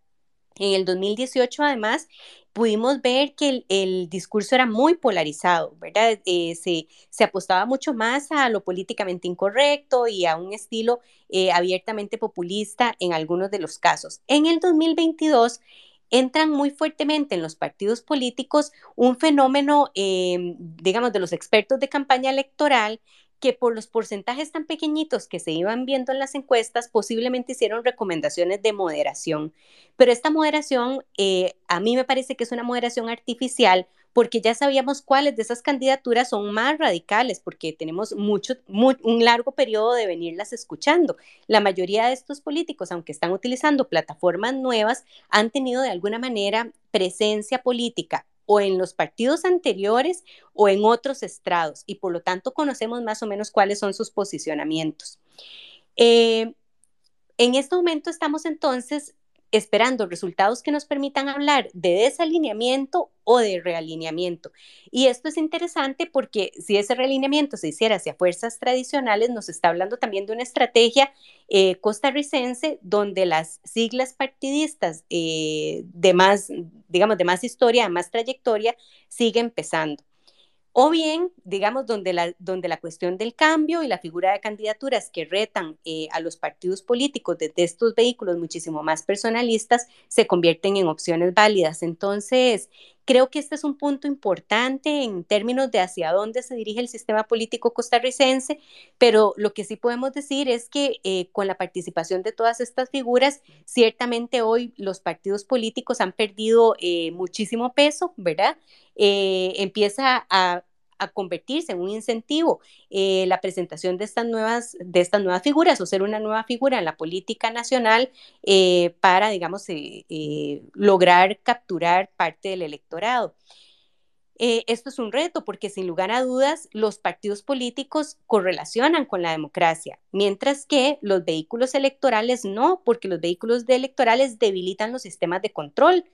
En el 2018, además, pudimos ver que el, discurso era muy polarizado, ¿verdad? Eh, se, se, apostaba mucho más a lo políticamente incorrecto y a un estilo eh, abiertamente populista en algunos de los casos. En el 2022 entran muy fuertemente en los partidos políticos un fenómeno, em, digamos, de los expertos de campaña electoral que por los porcentajes tan pequeñitos que se iban viendo en las encuestas, posiblemente hicieron recomendaciones de moderación. Pero esta moderación, eh, a mí me parece que es una moderación artificial porque ya sabíamos cuáles de esas candidaturas son más radicales, porque tenemos mucho, un largo periodo de venirlas escuchando. La mayoría de estos políticos, aunque están utilizando plataformas nuevas, han tenido de alguna manera presencia política o en los partidos anteriores o en otros estrados y por lo tanto conocemos más o menos cuáles son sus posicionamientos. Eh, en este momento estamos entonces esperando resultados que nos permitan hablar de desalineamiento o de realineamiento. Y esto es interesante porque si ese realineamiento se hiciera hacia fuerzas tradicionales, nos está hablando también de una estrategia eh, costarricense donde las siglas partidistas eh, de más, digamos, de más historia, de más trayectoria, siguen pesando. O bien, digamos, donde la, donde la cuestión del cambio y la figura de candidaturas que retan eh, a los partidos políticos desde estos vehículos muchísimo más personalistas se convierten en opciones válidas. Entonces, creo que este es un punto importante en términos de hacia dónde se dirige el sistema político costarricense, pero lo que sí podemos decir es que eh, con la participación de todas estas figuras, ciertamente hoy los partidos políticos han perdido eh, muchísimo peso, ¿verdad? empieza a a convertirse en un incentivo eh, la presentación de estas, nuevas, de estas nuevas figuras o ser una nueva figura en la política nacional eh, para, digamos, eh, lograr capturar parte del electorado. esto es un reto porque sin lugar a dudas los partidos políticos correlacionan con la democracia, mientras que los vehículos electorales no, porque los vehículos electorales debilitan los sistemas de control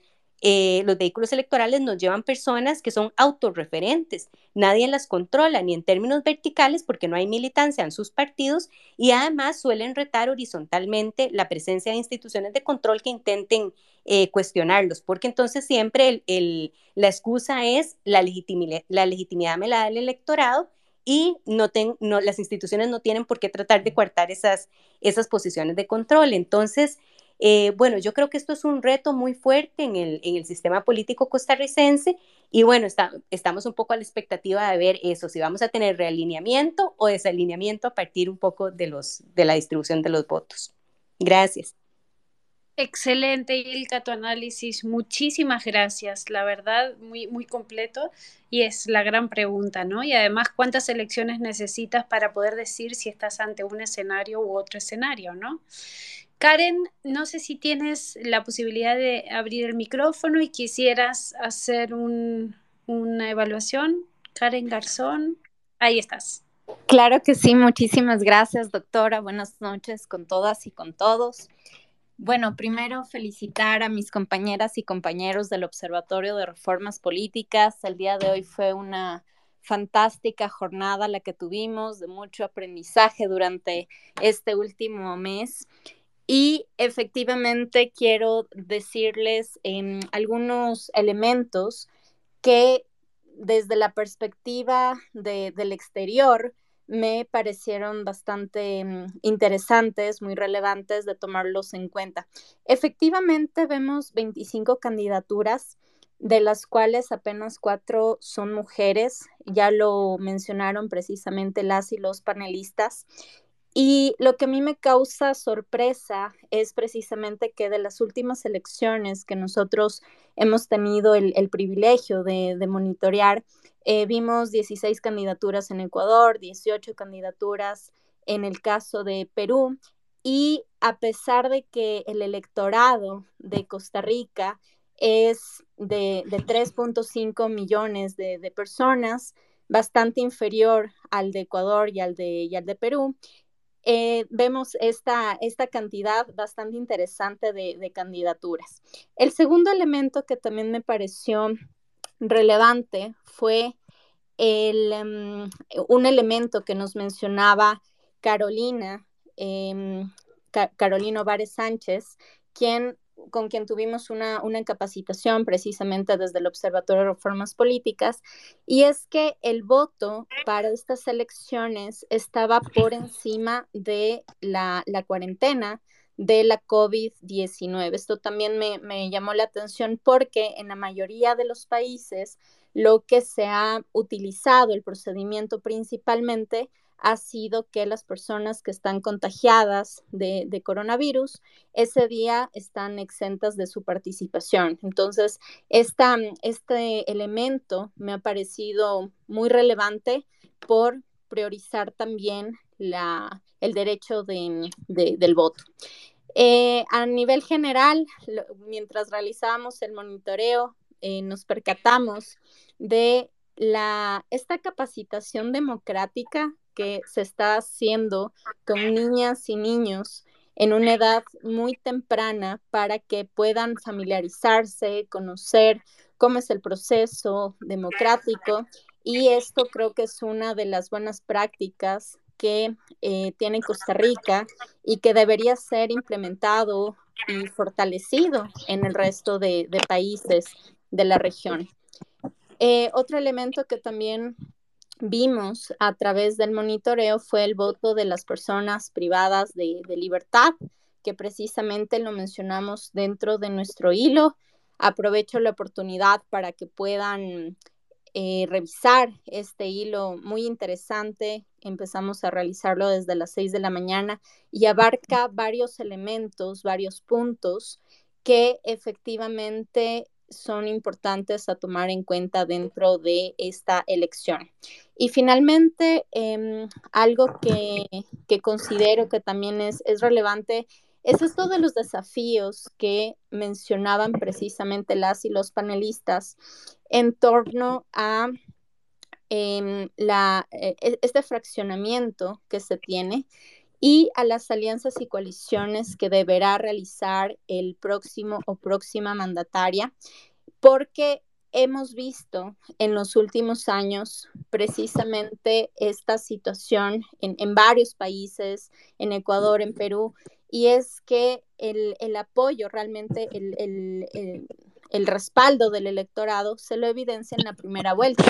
eh, los vehículos electorales nos llevan personas que son autorreferentes, nadie las controla ni en términos verticales porque no hay militancia en sus partidos y además suelen retar horizontalmente la presencia de instituciones de control que intenten eh, cuestionarlos, porque entonces siempre la excusa es la legitimidad, la me la da el electorado y las instituciones no tienen por qué tratar de coartar esas posiciones de control. Entonces, eh, bueno, yo creo que esto es un reto muy fuerte en el, sistema político costarricense y bueno, estamos un poco a la expectativa de ver eso, si vamos a tener realineamiento o desalineamiento a partir un poco de, los, de la distribución de los votos. Gracias. Excelente, Ilka, tu análisis. Muchísimas gracias. La verdad, muy completo y es la gran pregunta, ¿no? Y además, ¿cuántas elecciones necesitas para poder decir si estás ante un escenario u otro escenario, ¿no? Karen, no sé si tienes la posibilidad de abrir el micrófono y quisieras hacer una evaluación. Karen Garzón, ahí estás. Claro que sí, muchísimas gracias, doctora. Buenas noches con todas y con todos. Bueno, primero felicitar a mis compañeras y compañeros del Observatorio de Reformas Políticas. El día de hoy fue una fantástica jornada la que tuvimos, de mucho aprendizaje durante este último mes. Y efectivamente quiero decirles em, algunos elementos que desde la perspectiva del exterior me parecieron bastante em, interesantes, muy relevantes de tomarlos en cuenta. Efectivamente, vemos 25 candidaturas, de las cuales apenas cuatro son mujeres, ya lo mencionaron precisamente las y los panelistas, y lo que a mí me causa sorpresa es precisamente que de las últimas elecciones que nosotros hemos tenido el, privilegio de, monitorear, eh, vimos 16 candidaturas en Ecuador, 18 candidaturas en el caso de Perú, y a pesar de que el electorado de Costa Rica es de, 3.5 millones de, personas, bastante inferior al de Ecuador de, y al de Perú, eh, vemos esta, esta cantidad bastante interesante de, candidaturas. El segundo elemento que también me pareció relevante fue em, un elemento que nos mencionaba Carolina, em, Carolina Vares Sánchez, quien con quien tuvimos una, una, capacitación precisamente desde el Observatorio de Reformas Políticas, y es que el voto para estas elecciones estaba por encima de la, la cuarentena de la COVID-19. Esto también me, me llamó la atención porque en la mayoría de los países lo que se ha utilizado, el procedimiento principalmente, ha sido que las personas que están contagiadas de, coronavirus ese día están exentas de su participación. Entonces, esta, este elemento me ha parecido muy relevante por priorizar también la, el derecho de, del voto. Eh, a nivel general, mientras realizábamos el monitoreo, eh, nos percatamos de la, esta capacitación democrática que se está haciendo con niñas y niños en una edad muy temprana para que puedan familiarizarse, conocer cómo es el proceso democrático y esto creo que es una de las buenas prácticas que eh, tiene Costa Rica y que debería ser implementado y fortalecido en el resto de, países de la región. Eh, otro elemento que también vimos a través del monitoreo fue el voto de las personas privadas de, libertad, que precisamente lo mencionamos dentro de nuestro hilo. Aprovecho la oportunidad para que puedan eh, revisar este hilo muy interesante. Empezamos a realizarlo desde las 6 de la mañana y abarca varios elementos, varios puntos que efectivamente son importantes a tomar en cuenta dentro de esta elección. Y finalmente, em, algo que, considero que también es, relevante es esto de los desafíos que mencionaban precisamente las y los panelistas en torno a em, la, e, e, este fraccionamiento que se tiene y a las alianzas y coaliciones que deberá realizar el próximo o próxima mandataria, porque hemos visto en los últimos años precisamente esta situación en, varios países, en Ecuador, en Perú, y es que el, apoyo realmente, el, el respaldo del electorado se lo evidencia en la primera vuelta.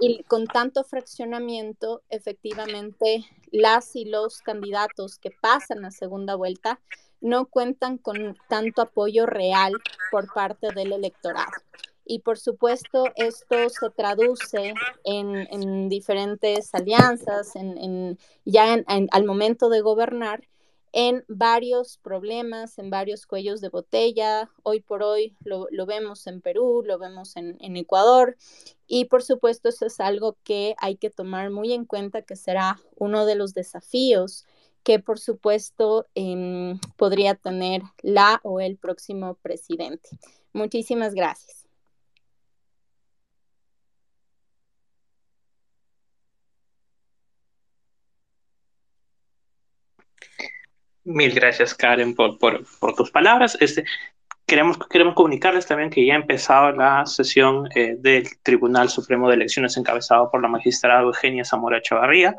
Y con tanto fraccionamiento, efectivamente, las y los candidatos que pasan a segunda vuelta no cuentan con tanto apoyo real por parte del electorado. Y por supuesto, esto se traduce en, diferentes alianzas, en, ya al momento de gobernar, en varios problemas, en varios cuellos de botella. Hoy por hoy lo, vemos en Perú, lo vemos en, Ecuador y por supuesto eso es algo que hay que tomar muy en cuenta que será uno de los desafíos que por supuesto em, podría tener la o el próximo presidente. Muchísimas gracias. Mil gracias, Karen, por, por, por tus palabras. Este, queremos, queremos comunicarles también que ya ha empezado la sesión eh, del Tribunal Supremo de Elecciones encabezado por la magistrada Eugenia Zamora Chavarría.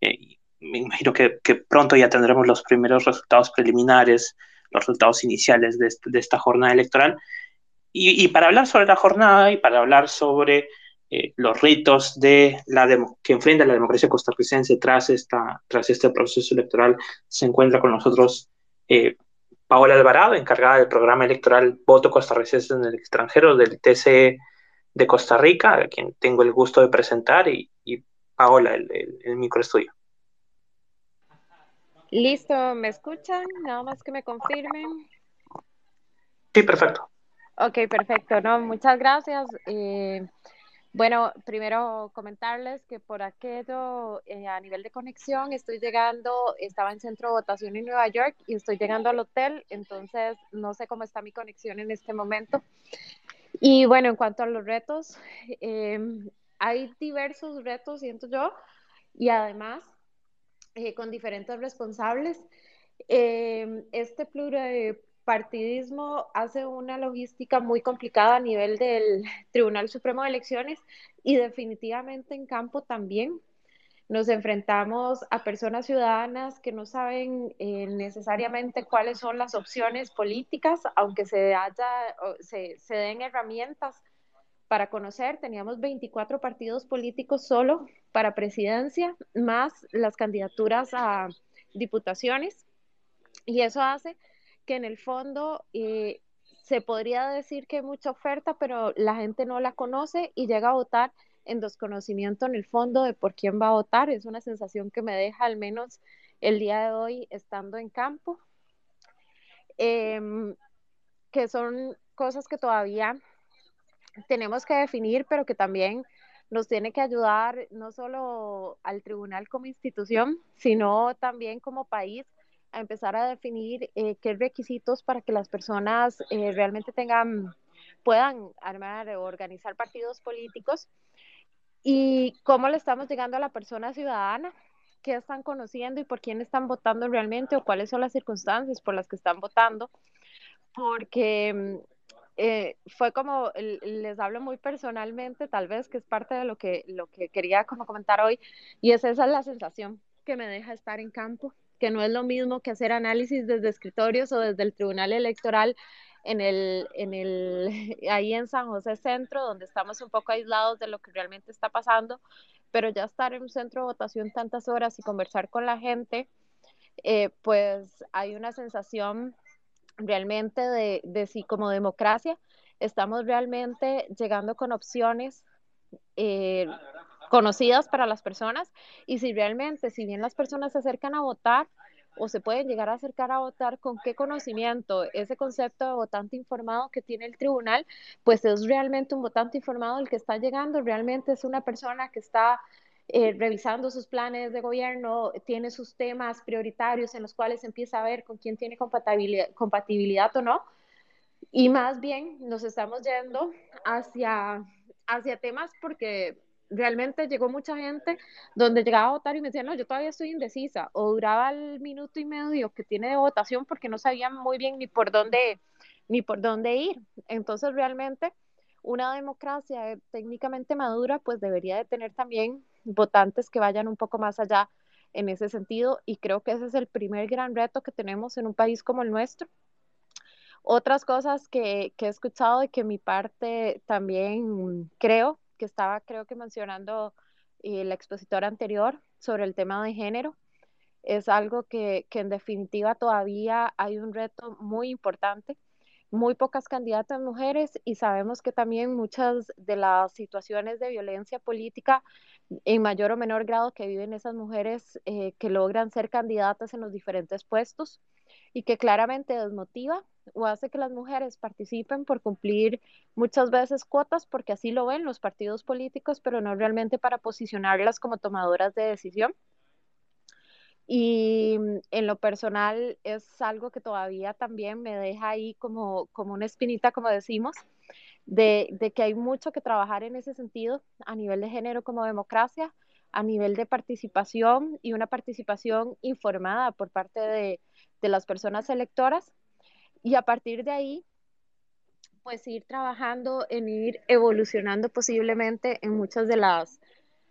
Eh, me imagino que, que, pronto ya tendremos los primeros resultados preliminares, los resultados iniciales de, de esta jornada electoral. Y, y, para hablar sobre la jornada y para hablar sobre eh, los ritos de la que enfrenta la democracia costarricense tras, esta, tras este proceso electoral, se encuentra con nosotros eh, Paola Alvarado, encargada del programa electoral Voto Costarricense en el extranjero del TCE de Costa Rica, a quien tengo el gusto de presentar, y, Paola, el, el, el microestudio. Listo, ¿me escuchan? Nada más que me confirmen. Sí, perfecto. Ok, perfecto. No, muchas gracias. Eh, bueno, primero comentarles que por aquello, eh, a nivel de conexión, estoy llegando, estaba en centro de votación en Nueva York y estoy llegando al hotel, entonces no sé cómo está mi conexión en este momento. Y bueno, en cuanto a los retos, em, hay diversos retos, siento yo, y además eh, con diferentes responsables. Em, este partidismo hace una logística muy complicada a nivel del Tribunal Supremo de Elecciones y definitivamente en campo también. Nos enfrentamos a personas ciudadanas que no saben eh, necesariamente cuáles son las opciones políticas, aunque se, haya, se, se den herramientas para conocer. Teníamos 24 partidos políticos solo para presidencia, más las candidaturas a diputaciones. Y eso hace que en el fondo eh, se podría decir que hay mucha oferta, pero la gente no la conoce y llega a votar en desconocimiento en el fondo de por quién va a votar. Es una sensación que me deja al menos el día de hoy estando en campo, em, que son cosas que todavía tenemos que definir, pero que también nos tiene que ayudar no solo al tribunal como institución, sino también como país a empezar a definir eh, qué requisitos para que las personas eh, realmente tengan, puedan armar o organizar partidos políticos. Y cómo le estamos llegando a la persona ciudadana, qué están conociendo y por quién están votando realmente o cuáles son las circunstancias por las que están votando, porque eh, fue como, les hablo muy personalmente, tal vez que es parte de lo que, lo que quería como comentar hoy, y es esa la sensación que me deja estar en campo que no es lo mismo que hacer análisis desde escritorios o desde el Tribunal Electoral en el, en el, ahí en San José Centro, donde estamos un poco aislados de lo que realmente está pasando, pero ya estar en un centro de votación tantas horas y conversar con la gente, eh, pues hay una sensación realmente de, de sí como democracia, estamos realmente llegando con opciones eh, conocidas para las personas y si realmente, si bien las personas se acercan a votar o se pueden llegar a acercar a votar, con qué conocimiento ese concepto de votante informado que tiene el tribunal, pues es realmente un votante informado el que está llegando, realmente es una persona que está eh, revisando sus planes de gobierno, tiene sus temas prioritarios en los cuales empieza a ver con quién tiene compatibilidad, compatibilidad o no. Y más bien nos estamos yendo hacia, hacia temas porque realmente llegó mucha gente donde llegaba a votar y me decía, no, yo todavía estoy indecisa, o duraba el minuto y medio que tiene de votación porque no sabían muy bien ni por dónde, ni por dónde ir. Entonces, realmente, una democracia técnicamente madura, pues debería de tener también votantes que vayan un poco más allá en ese sentido, y creo que ese es el primer gran reto que tenemos en un país como el nuestro. Otras cosas que, que he escuchado y que mi parte también creo que estaba creo que mencionando eh, expositor anterior sobre el tema de género. Es algo que, que en definitiva todavía hay un reto muy importante muy pocas candidatas mujeres y sabemos que también muchas de las situaciones de violencia política en mayor o menor grado que viven esas mujeres eh, que logran ser candidatas en los diferentes puestos y que claramente desmotiva o hace que las mujeres participen por cumplir muchas veces cuotas porque así lo ven los partidos políticos, pero no realmente para posicionarlas como tomadoras de decisión. Y en lo personal es algo que todavía también me deja ahí como, como una espinita, como decimos, de, de que hay mucho que trabajar en ese sentido a nivel de género como democracia, a nivel de participación y una participación informada por parte de, de las personas electoras y a partir de ahí, pues ir trabajando en ir evolucionando posiblemente en muchas de las,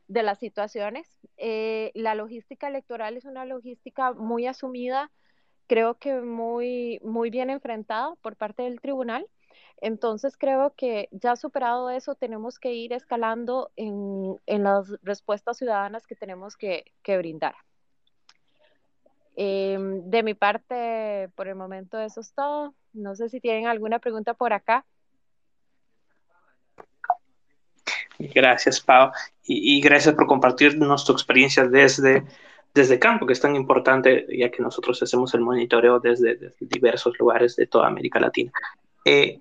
de las situaciones. Eh, la logística electoral es una logística muy asumida, creo que muy, muy bien enfrentada por parte del tribunal. Entonces creo que ya superado eso, tenemos que ir escalando en, en las respuestas ciudadanas que tenemos que, que brindar. Em, de mi parte, por el momento eso es todo. No sé si tienen alguna pregunta por acá. Gracias, Pau. Y, gracias por compartirnos tu experiencia desde, desde campo, que es tan importante, ya que nosotros hacemos el monitoreo desde, diversos lugares de toda América Latina. Eh,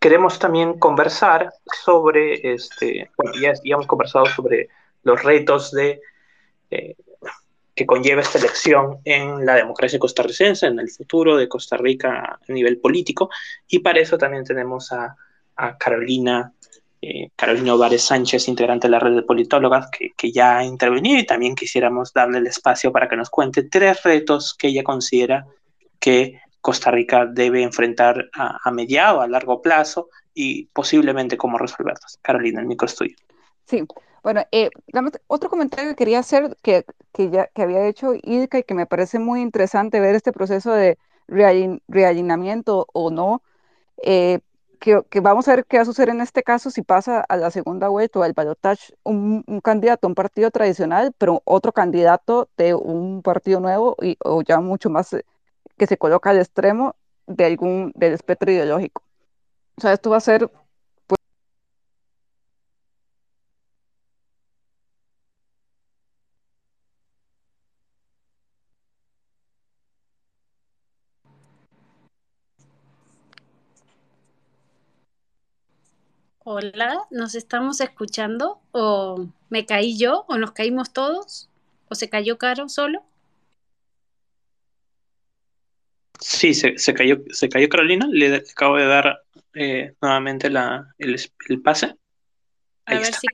queremos también conversar sobre, este, ya, hemos conversado sobre los retos de eh, que conlleva esta elección en la democracia costarricense, en el futuro de Costa Rica a nivel político. Y para eso también tenemos a, Carolina, eh, Carolina Ovares Sánchez, integrante de la red de politólogas, que, que, ya ha intervenido y también quisiéramos darle el espacio para que nos cuente tres retos que ella considera que Costa Rica debe enfrentar a, mediado, a largo plazo y posiblemente cómo resolverlas. Carolina, el micro estudio. Sí, bueno, eh, otro comentario que quería hacer que, que ya que había hecho Ilka y que me parece muy interesante ver este proceso de realinamiento o no, eh, que, que, vamos a ver qué va a suceder en este caso si pasa a la segunda vuelta o al balotaje un, un, candidato un partido tradicional, pero otro candidato de un partido nuevo y, o ya mucho más eh, que se coloca al extremo de algún del espectro ideológico. O sea, esto va a ser Hola, ¿nos estamos escuchando? ¿O me caí yo? ¿O nos caímos todos? ¿O se cayó Caro solo? Sí, se, cayó, se cayó Carolina. Le, acabo de dar eh, nuevamente la, el, pase. A ver si.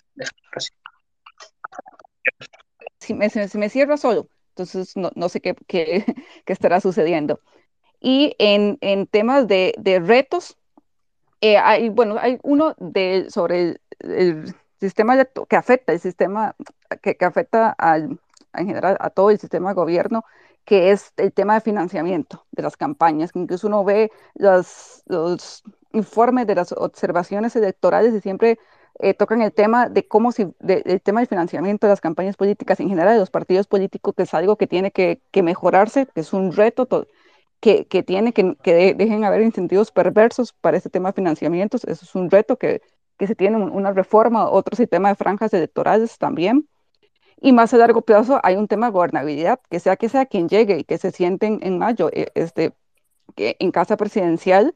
Si me, se, me cierra solo, entonces no, sé qué, qué, estará sucediendo. Y en, en temas de, de retos, eh, hay, bueno, hay uno de, sobre el, sistema que afecta el sistema, que, que afecta al, en general a todo el sistema de gobierno, que es el tema de financiamiento de las campañas, incluso uno ve los, los informes de las observaciones electorales y siempre eh, tocan el tema de cómo si, el tema del financiamiento de las campañas políticas en general de los partidos políticos, que es algo que tiene que, que mejorarse, que es un reto que, que tiene que, que dejen haber incentivos perversos para este tema de financiamientos. Eso es un reto que, que se tiene una reforma, otro sistema de franjas electorales también. Y más a largo plazo hay un tema de gobernabilidad, que sea que sea quien llegue y que se sienten en mayo eh, este, que en casa presidencial,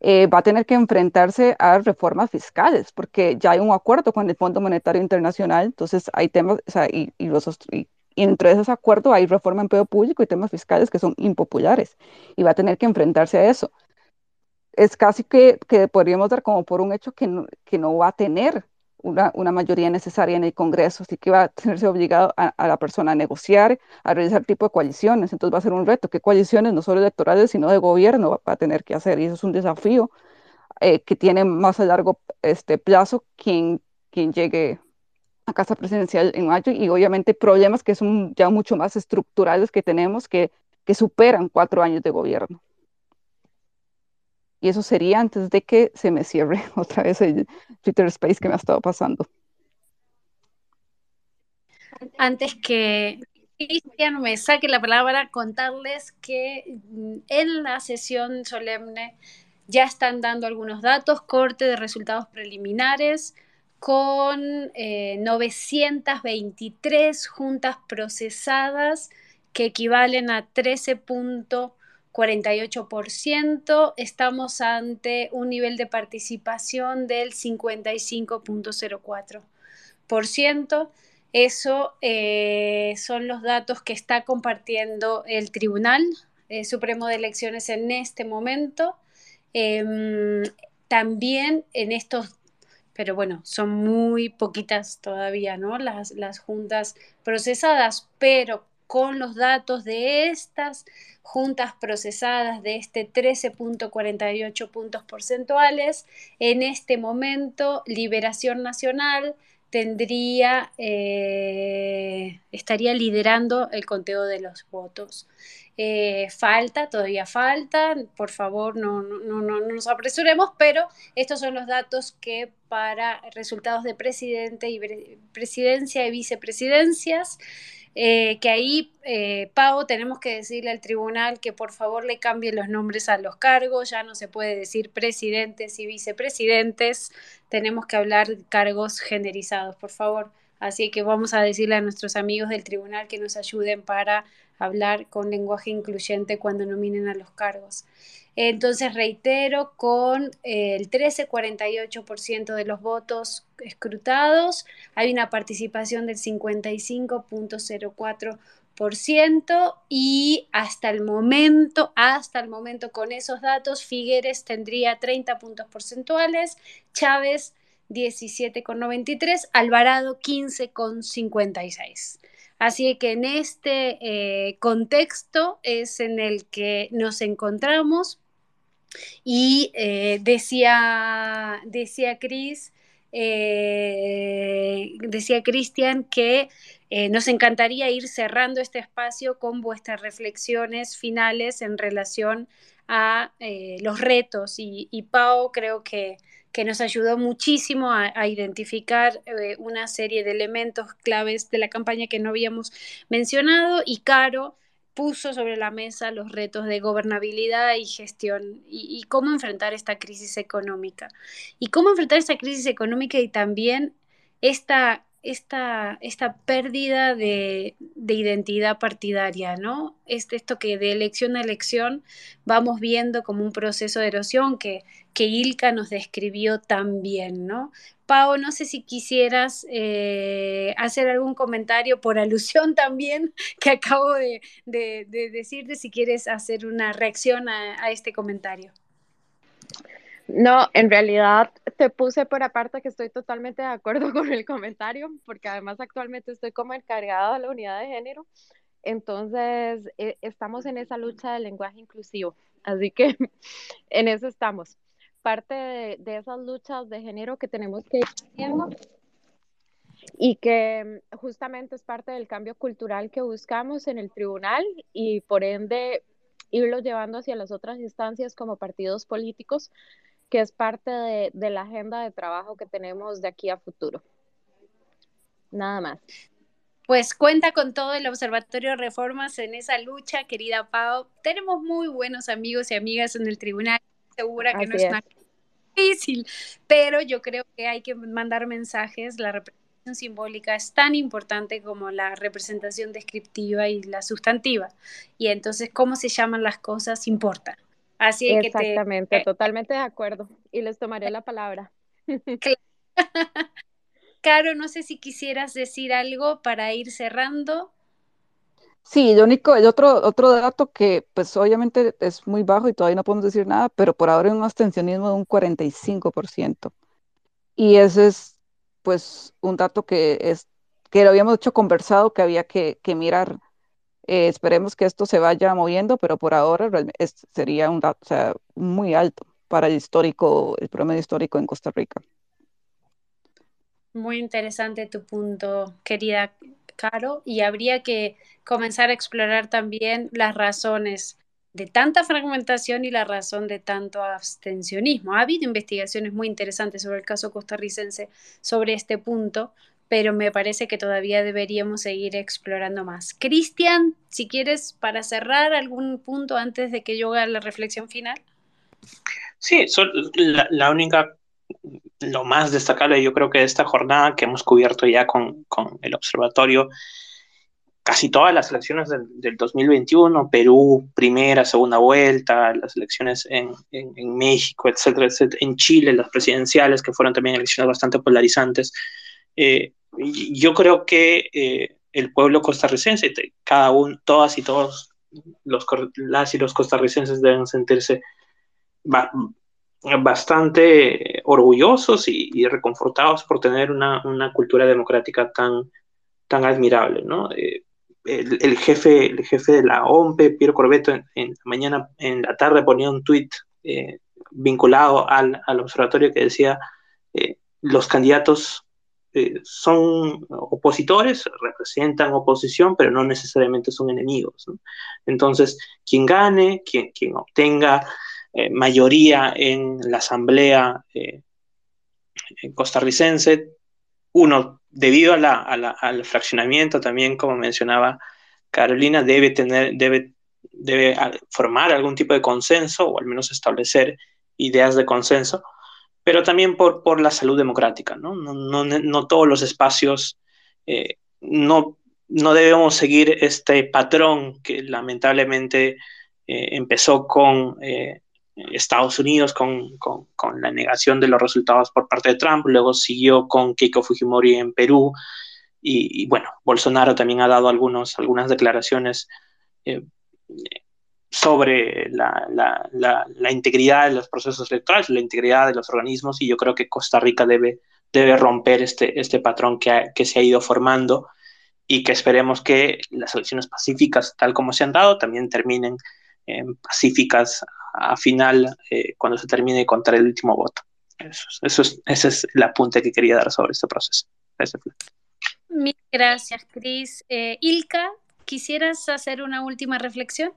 eh, va a tener que enfrentarse a reformas fiscales, porque ya hay un acuerdo con el Fondo Monetario Internacional, entonces hay temas, o sea, y, y, los, y entre esos acuerdos hay reforma en empleo público y temas fiscales que son impopulares y va a tener que enfrentarse a eso. Es casi que, que podríamos dar como por un hecho que no, que no va a tener una, una, mayoría necesaria en el Congreso, así que va a tenerse obligado a, a, la persona a negociar, a realizar tipo de coaliciones. Entonces va a ser un reto. ¿Qué coaliciones, no solo electorales, sino de gobierno, va, a tener que hacer? Y eso es un desafío eh, que tiene más a largo este, plazo quien, quien llegue a casa presidencial en mayo y obviamente problemas que son ya mucho más estructurales que tenemos que, que superan cuatro años de gobierno. Y eso sería antes de que se me cierre otra vez el Twitter Space que me ha estado pasando. Antes que Cristian me saque la palabra, contarles que en la sesión solemne ya están dando algunos datos, corte de resultados preliminares, con 923 eh, juntas procesadas que equivalen a 13.48%. Estamos ante un nivel de participación del 55.04%. Eso eh, son los datos que está compartiendo el Tribunal eh, Supremo de Elecciones en este momento. Em, también en estos pero bueno, son muy poquitas todavía, ¿no? Las, las juntas procesadas, pero con los datos de estas juntas procesadas de este 13.48 puntos porcentuales, en este momento Liberación Nacional tendría, eh, estaría liderando el conteo de los votos. Eh, falta, todavía falta, por favor no, no, no, nos apresuremos, pero estos son los datos que para resultados de presidente y presidencia y vicepresidencias, eh, que ahí, eh, Pau, tenemos que decirle al tribunal que por favor le cambie los nombres a los cargos, ya no se puede decir presidentes y vicepresidentes, tenemos que hablar de cargos generizados, por favor. Así que vamos a decirle a nuestros amigos del tribunal que nos ayuden para hablar con lenguaje incluyente cuando nominen a los cargos. Entonces, reitero, con el 13,48% de los votos escrutados, hay una participación del 55.04% y hasta el momento, hasta el momento con esos datos, Figueres tendría 30 puntos porcentuales, Chávez 17,93, Alvarado 15,56. Así que en este eh, contexto es en el que nos encontramos y eh, decía, decía Cris, eh, decía Cristian que nos encantaría ir cerrando este espacio con vuestras reflexiones finales en relación a los retos. Y, y Pau creo que que nos ayudó muchísimo a, identificar eh, una serie de elementos claves de la campaña que no habíamos mencionado. Y Caro puso sobre la mesa los retos de gobernabilidad y gestión y, cómo enfrentar esta crisis económica. Y cómo enfrentar esta crisis económica y también esta esta, esta pérdida de, identidad partidaria, ¿no? Este, esto que de elección a elección vamos viendo como un proceso de erosión que, que Ilka nos describió tan bien, ¿no? Pau, no sé si quisieras eh, hacer algún comentario por alusión también que acabo de, decirte, si quieres hacer una reacción a este comentario. No, en realidad te puse por aparte que estoy totalmente de acuerdo con el comentario, porque además actualmente estoy como encargada de la unidad de género, entonces eh, estamos en esa lucha del lenguaje inclusivo, así que en eso estamos. Parte de, esas luchas de género que tenemos que ir haciendo y que justamente es parte del cambio cultural que buscamos en el tribunal y por ende irlo llevando hacia las otras instancias como partidos políticos que es parte de, la agenda de trabajo que tenemos de aquí a futuro. Nada más. Pues cuenta con todo el Observatorio de Reformas en esa lucha, querida Pau. Tenemos muy buenos amigos y amigas en el tribunal. Segura que no es, difícil, pero yo creo que hay que mandar mensajes. La representación simbólica es tan importante como la representación descriptiva y la sustantiva. Y entonces, cómo se llaman las cosas importa. Así que Exactamente, eh, totalmente de acuerdo. Y les tomaré la palabra. Caro, no sé si quisieras decir algo para ir cerrando. Sí, el único, el otro, otro dato que pues obviamente es muy bajo y todavía no podemos decir nada, pero por ahora hay un abstencionismo de un 45%. Y ese es pues un dato que es que lo habíamos hecho conversado que había que, que mirar eh, esperemos que esto se vaya moviendo, pero por ahora sería un dato muy alto para el histórico, el promedio histórico en Costa Rica. Muy interesante tu punto, querida Caro, y habría que comenzar a explorar también las razones de tanta fragmentación y la razón de tanto abstencionismo. Ha habido investigaciones muy interesantes sobre el caso costarricense sobre este punto, pero me parece que todavía deberíamos seguir explorando más. Cristian, si quieres, para cerrar algún punto antes de que yo haga la reflexión final. Sí, la, única, lo más destacable yo creo que de esta jornada que hemos cubierto ya con, el observatorio, casi todas las elecciones del, 2021, Perú, primera, segunda vuelta, las elecciones en, México, etcétera, etcétera, en Chile, las presidenciales, que fueron también elecciones bastante polarizantes, eh, yo creo que eh, el pueblo costarricense, cada uno, todas y todos los, las y los costarricenses deben sentirse bastante orgullosos y, reconfortados por tener una, cultura democrática tan, tan admirable, ¿no? Eh, el, jefe, el jefe de la OMPE, Piero Corbeto, en, mañana, en la tarde ponía un tuit vinculado al, al, observatorio que decía los candidatos eh, son opositores, representan oposición, pero no necesariamente son enemigos. Entonces, quien gane, quien, quien obtenga eh, mayoría en la asamblea eh, costarricense, uno, debido al fraccionamiento también, como mencionaba Carolina, debe tener, debe, debe formar algún tipo de consenso o al menos establecer ideas de consenso pero también por, por la salud democrática. No, no, no, no todos los espacios, eh, no, no debemos seguir este patrón que lamentablemente eh, empezó con eh, Estados Unidos, con, con, la negación de los resultados por parte de Trump, luego siguió con Keiko Fujimori en Perú, y, y bueno, Bolsonaro también ha dado algunos, algunas declaraciones sobre la, la, la, integridad de los procesos electorales, la integridad de los organismos, y yo creo que Costa Rica debe, debe romper este, este patrón que, que se ha ido formando y que esperemos que las elecciones pacíficas, tal como se han dado, también terminen pacíficas a final eh, cuando se termine de contar el último voto. Eso, eso es, ese es el apunte que quería dar sobre este proceso. Gracias, gracias Cris. Eh, Ilka, ¿quisieras hacer una última reflexión?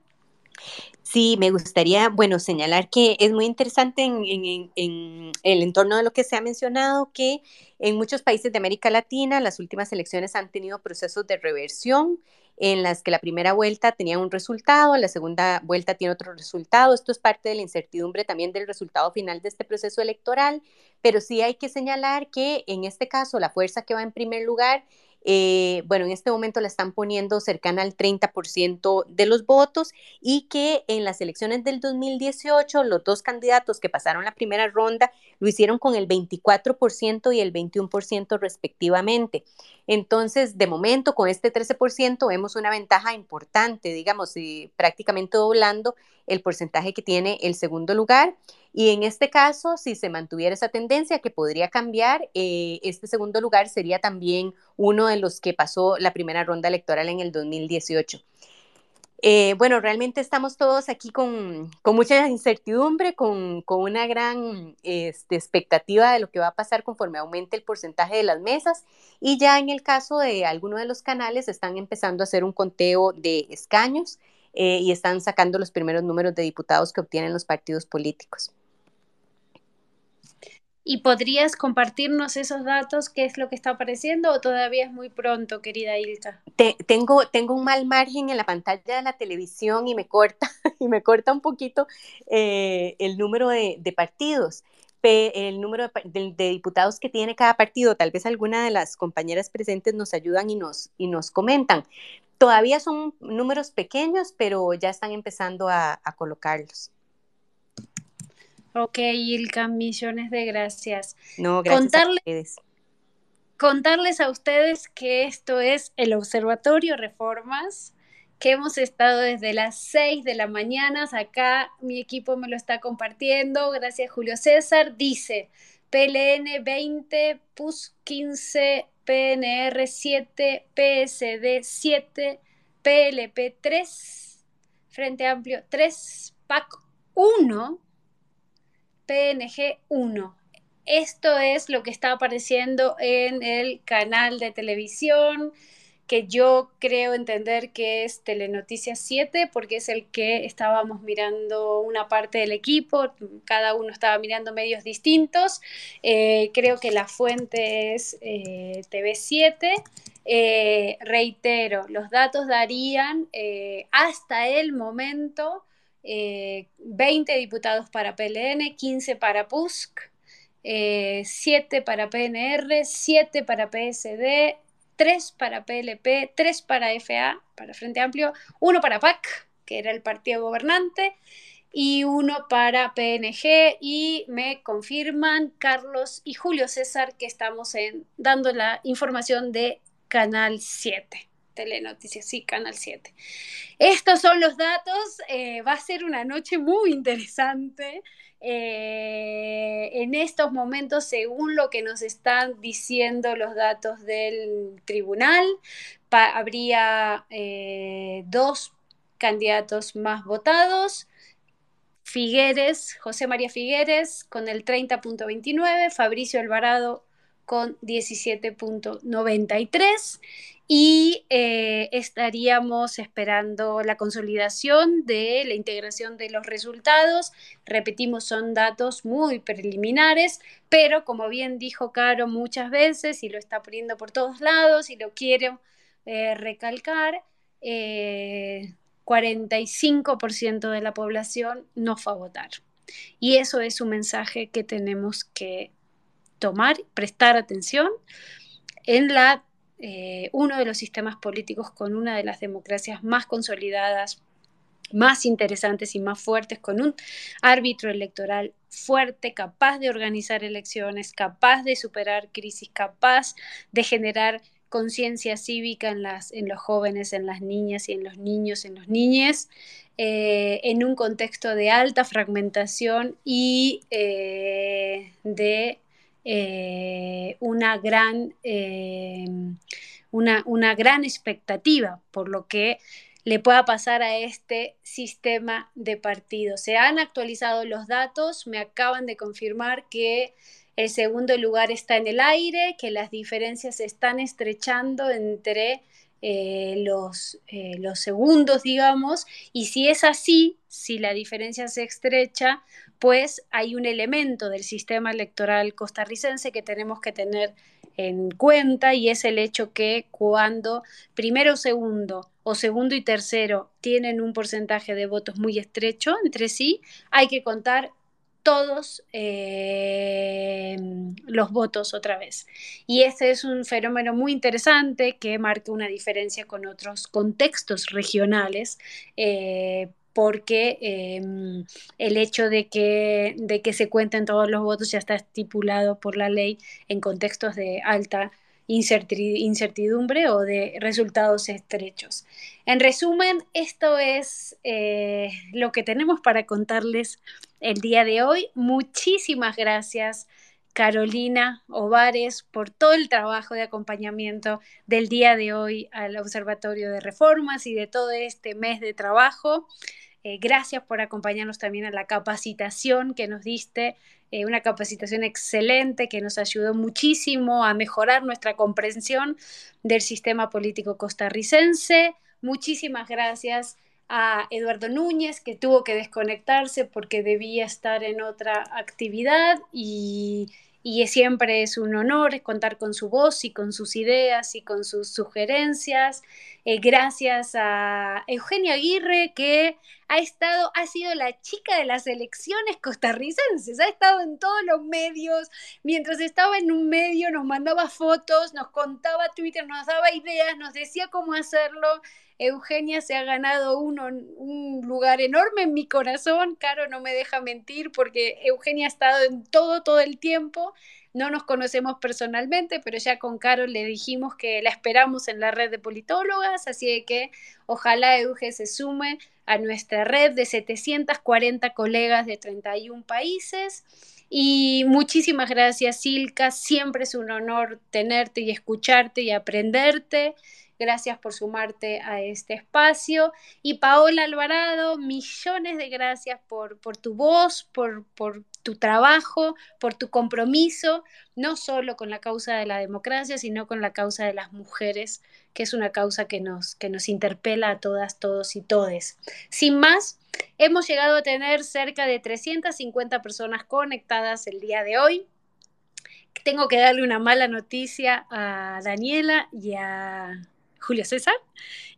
Sí, me gustaría, bueno, señalar que es muy interesante en, el entorno de lo que se ha mencionado, que en muchos países de América Latina las últimas elecciones han tenido procesos de reversión en las que la primera vuelta tenía un resultado, la segunda vuelta tiene otro resultado. Esto es parte de la incertidumbre también del resultado final de este proceso electoral, pero sí hay que señalar que en este caso la fuerza que va en primer lugar eh, bueno, en este momento la están poniendo cercana al 30% de los votos y que en las elecciones del 2018 los dos candidatos que pasaron la primera ronda lo hicieron con el 24% y el 21% respectivamente. Entonces, de momento, con este 13% vemos una ventaja importante, digamos, y prácticamente doblando el porcentaje que tiene el segundo lugar. Y en este caso, si se mantuviera esa tendencia que podría cambiar, eh, este segundo lugar sería también uno de los que pasó la primera ronda electoral en el 2018. Eh, bueno, realmente estamos todos aquí con, mucha incertidumbre, con, una gran este, expectativa de lo que va a pasar conforme aumente el porcentaje de las mesas y ya en el caso de algunos de los canales están empezando a hacer un conteo de escaños eh, y están sacando los primeros números de diputados que obtienen los partidos políticos. ¿Y podrías compartirnos esos datos? ¿Qué es lo que está apareciendo o todavía es muy pronto, querida Ilka? tengo, tengo un mal margen en la pantalla de la televisión y me corta, y me corta un poquito eh, el número de, partidos el número de, diputados que tiene cada partido. Tal vez alguna de las compañeras presentes nos ayudan y nos, y nos comentan. Todavía son números pequeños, pero ya están empezando a colocarlos. Ok, Ilka, millones de gracias. No, gracias a ustedes. Contarles a ustedes que esto es el Observatorio Reformas, que hemos estado desde las 6 de la mañana. Acá mi equipo me lo está compartiendo. Gracias, Julio César. Dice PLN 20, PUS 15, PNR 7, PSD 7, PLP 3, Frente Amplio 3, PAC 1 PNG 1. Esto es lo que está apareciendo en el canal de televisión que yo creo entender que es Telenoticias 7 porque es el que estábamos mirando una parte del equipo, cada uno estaba mirando medios distintos, eh, creo que la fuente es eh, TV7. Eh, reitero, los datos darían hasta el momento 20 eh, diputados para PLN, 15 para PUSC, 7 eh, para PNR, 7 para PSD, 3 para PLP, 3 para FA, para Frente Amplio, 1 para PAC, que era el partido gobernante, y uno para PNG y me confirman Carlos y Julio César que estamos en, dando la información de Canal 7. Telenoticias, sí, Canal 7. Estos son los datos, eh, va a ser una noche muy interesante. Eh, en estos momentos, según lo que nos están diciendo los datos del tribunal, habría eh, dos candidatos más votados. Figueres, José María Figueres con el 30.29, Fabricio Alvarado con 17.93 y eh, estaríamos esperando la consolidación de la integración de los resultados. Repetimos, son datos muy preliminares, pero como bien dijo Caro muchas veces y lo está poniendo por todos lados y lo quiero eh, recalcar, 45% eh, de la población no fue a votar. Y eso es un mensaje que tenemos que tomar, prestar atención en la eh, uno de los sistemas políticos con una de las democracias más consolidadas, más interesantes y más fuertes, con un árbitro electoral fuerte, capaz de organizar elecciones, capaz de superar crisis, capaz de generar conciencia cívica en, las, en los jóvenes, en las niñas y en los niños, en los niñes, eh, en un contexto de alta fragmentación y eh, de eh, una gran, eh, una, una gran expectativa por lo que le pueda pasar a este sistema de partidos. Se han actualizado los datos, me acaban de confirmar que el segundo lugar está en el aire, que las diferencias se están estrechando entre eh, los, los segundos, digamos, y si es así, si la diferencia se estrecha, pues hay un elemento del sistema electoral costarricense que tenemos que tener en cuenta y es el hecho que cuando primero segundo o segundo y tercero tienen un porcentaje de votos muy estrecho entre sí, hay que contar todos eh, los votos otra vez. Y este es un fenómeno muy interesante que marca una diferencia con otros contextos regionales. Eh, porque em, el hecho de que, de que se cuenten todos los votos ya está estipulado por la ley en contextos de alta incertidumbre o de resultados estrechos. En resumen, esto es eh, lo que tenemos para contarles el día de hoy. Muchísimas gracias. Carolina Ovares por todo el trabajo de acompañamiento del día de hoy al Observatorio de Reformas y de todo este mes de trabajo. Eh, gracias por acompañarnos también a la capacitación que nos diste, eh, una capacitación excelente que nos ayudó muchísimo a mejorar nuestra comprensión del sistema político costarricense. Muchísimas gracias a Eduardo Núñez, que tuvo que desconectarse porque debía estar en otra actividad y y siempre es un honor contar con su voz y con sus ideas y con sus sugerencias. Eh, gracias a Eugenia Aguirre, que ha estado, ha sido la chica de las elecciones costarricenses, ha estado en todos los medios, mientras estaba en un medio nos mandaba fotos, nos contaba Twitter, nos daba ideas, nos decía cómo hacerlo. Eugenia se ha ganado un lugar enorme en mi corazón, Caro no me deja mentir porque Eugenia ha estado en todo, todo el tiempo. No nos conocemos personalmente, pero ya con Caro le dijimos que la esperamos en la red de politólogas, así que ojalá Euge se sume a nuestra red de 740 colegas de 31 países. Y muchísimas gracias, Silka. Siempre es un honor tenerte y escucharte y aprenderte. Gracias por sumarte a este espacio. Y Paola Alvarado, millones de gracias por, por tu voz, por, por tu trabajo, por tu compromiso, no solo con la causa de la democracia, sino con la causa de las mujeres, que es una causa que nos, que nos interpela a todas, todos y todes. Sin más, hemos llegado a tener cerca de 350 personas conectadas el día de hoy. Tengo que darle una mala noticia a Daniela y a Julio César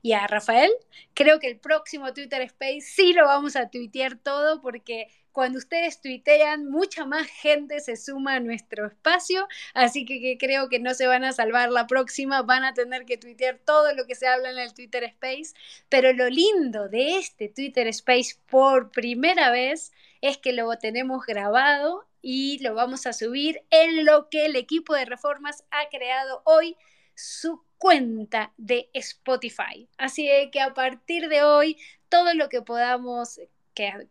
y a Rafael. Creo que el próximo Twitter Space sí lo vamos a tuitear todo porque cuando ustedes tuitean, mucha más gente se suma a nuestro espacio, así que, creo que no se van a salvar la próxima, van a tener que tuitear todo lo que se habla en el Twitter Space, pero lo lindo de este Twitter Space por primera vez es que lo tenemos grabado y lo vamos a subir en lo que el equipo de reformas ha creado hoy su cuenta de Spotify. Así que a partir de hoy, todo lo que podamos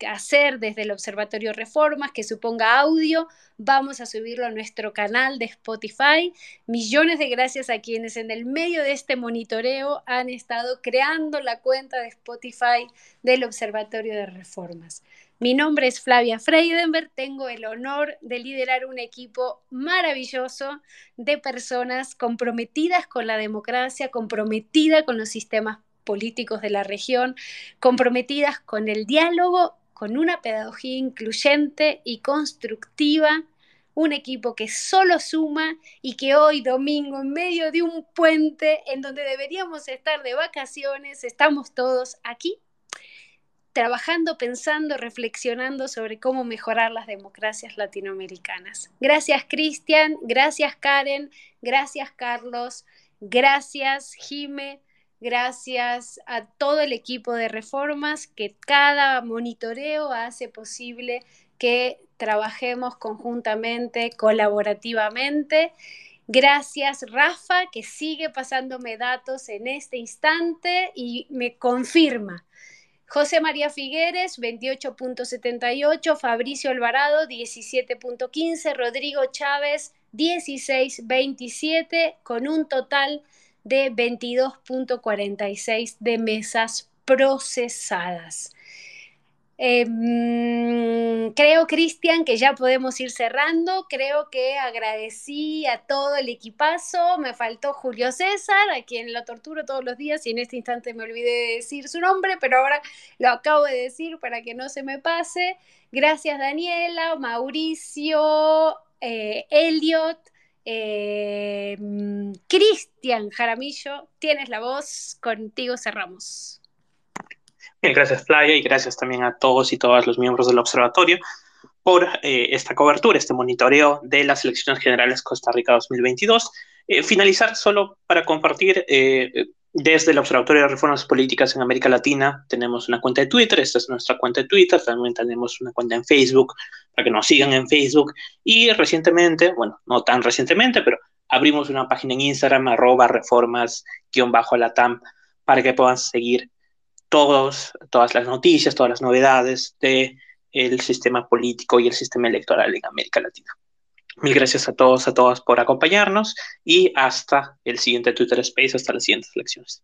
hacer desde el Observatorio Reformas, que suponga audio, vamos a subirlo a nuestro canal de Spotify. Millones de gracias a quienes en el medio de este monitoreo han estado creando la cuenta de Spotify del Observatorio de Reformas. Mi nombre es Flavia Freidenberg, tengo el honor de liderar un equipo maravilloso de personas comprometidas con la democracia, comprometidas con los sistemas políticos de la región, comprometidas con el diálogo, con una pedagogía incluyente y constructiva, un equipo que solo suma y que hoy domingo, en medio de un puente en donde deberíamos estar de vacaciones, estamos todos aquí trabajando, pensando, reflexionando sobre cómo mejorar las democracias latinoamericanas. Gracias Cristian, gracias Karen, gracias Carlos, gracias Jime, gracias a todo el equipo de reformas que cada monitoreo hace posible que trabajemos conjuntamente, colaborativamente. Gracias Rafa, que sigue pasándome datos en este instante y me confirma José María Figueres, 28.78, Fabricio Alvarado, 17.15, Rodrigo Chávez, 16.27, con un total de 22.46 de mesas procesadas. Em, creo, Cristian, que ya podemos ir cerrando. Creo que agradecí a todo el equipazo. Me faltó Julio César, a quien lo torturo todos los días y en este instante me olvidé de decir su nombre, pero ahora lo acabo de decir para que no se me pase. Gracias, Daniela, Mauricio, eh, Elliot. Em, Cristian Jaramillo, tienes la voz, contigo cerramos gracias Playa y gracias también a todos y todas los miembros del observatorio por eh, esta cobertura, este monitoreo de las elecciones generales Costa Rica 2022. Eh, finalizar solo para compartir eh, desde el Observatorio de Reformas Políticas en América Latina tenemos una cuenta de Twitter, esta es nuestra cuenta de Twitter, también tenemos una cuenta en Facebook para que nos sigan en Facebook y recientemente, bueno, no tan recientemente, pero abrimos una página en Instagram arroba reformas-latam para que puedan seguir todos, todas las noticias, todas las novedades del el sistema político y el sistema electoral en América Latina. Mil gracias a todos, a todas por acompañarnos y hasta el siguiente Twitter Space, hasta las siguientes elecciones.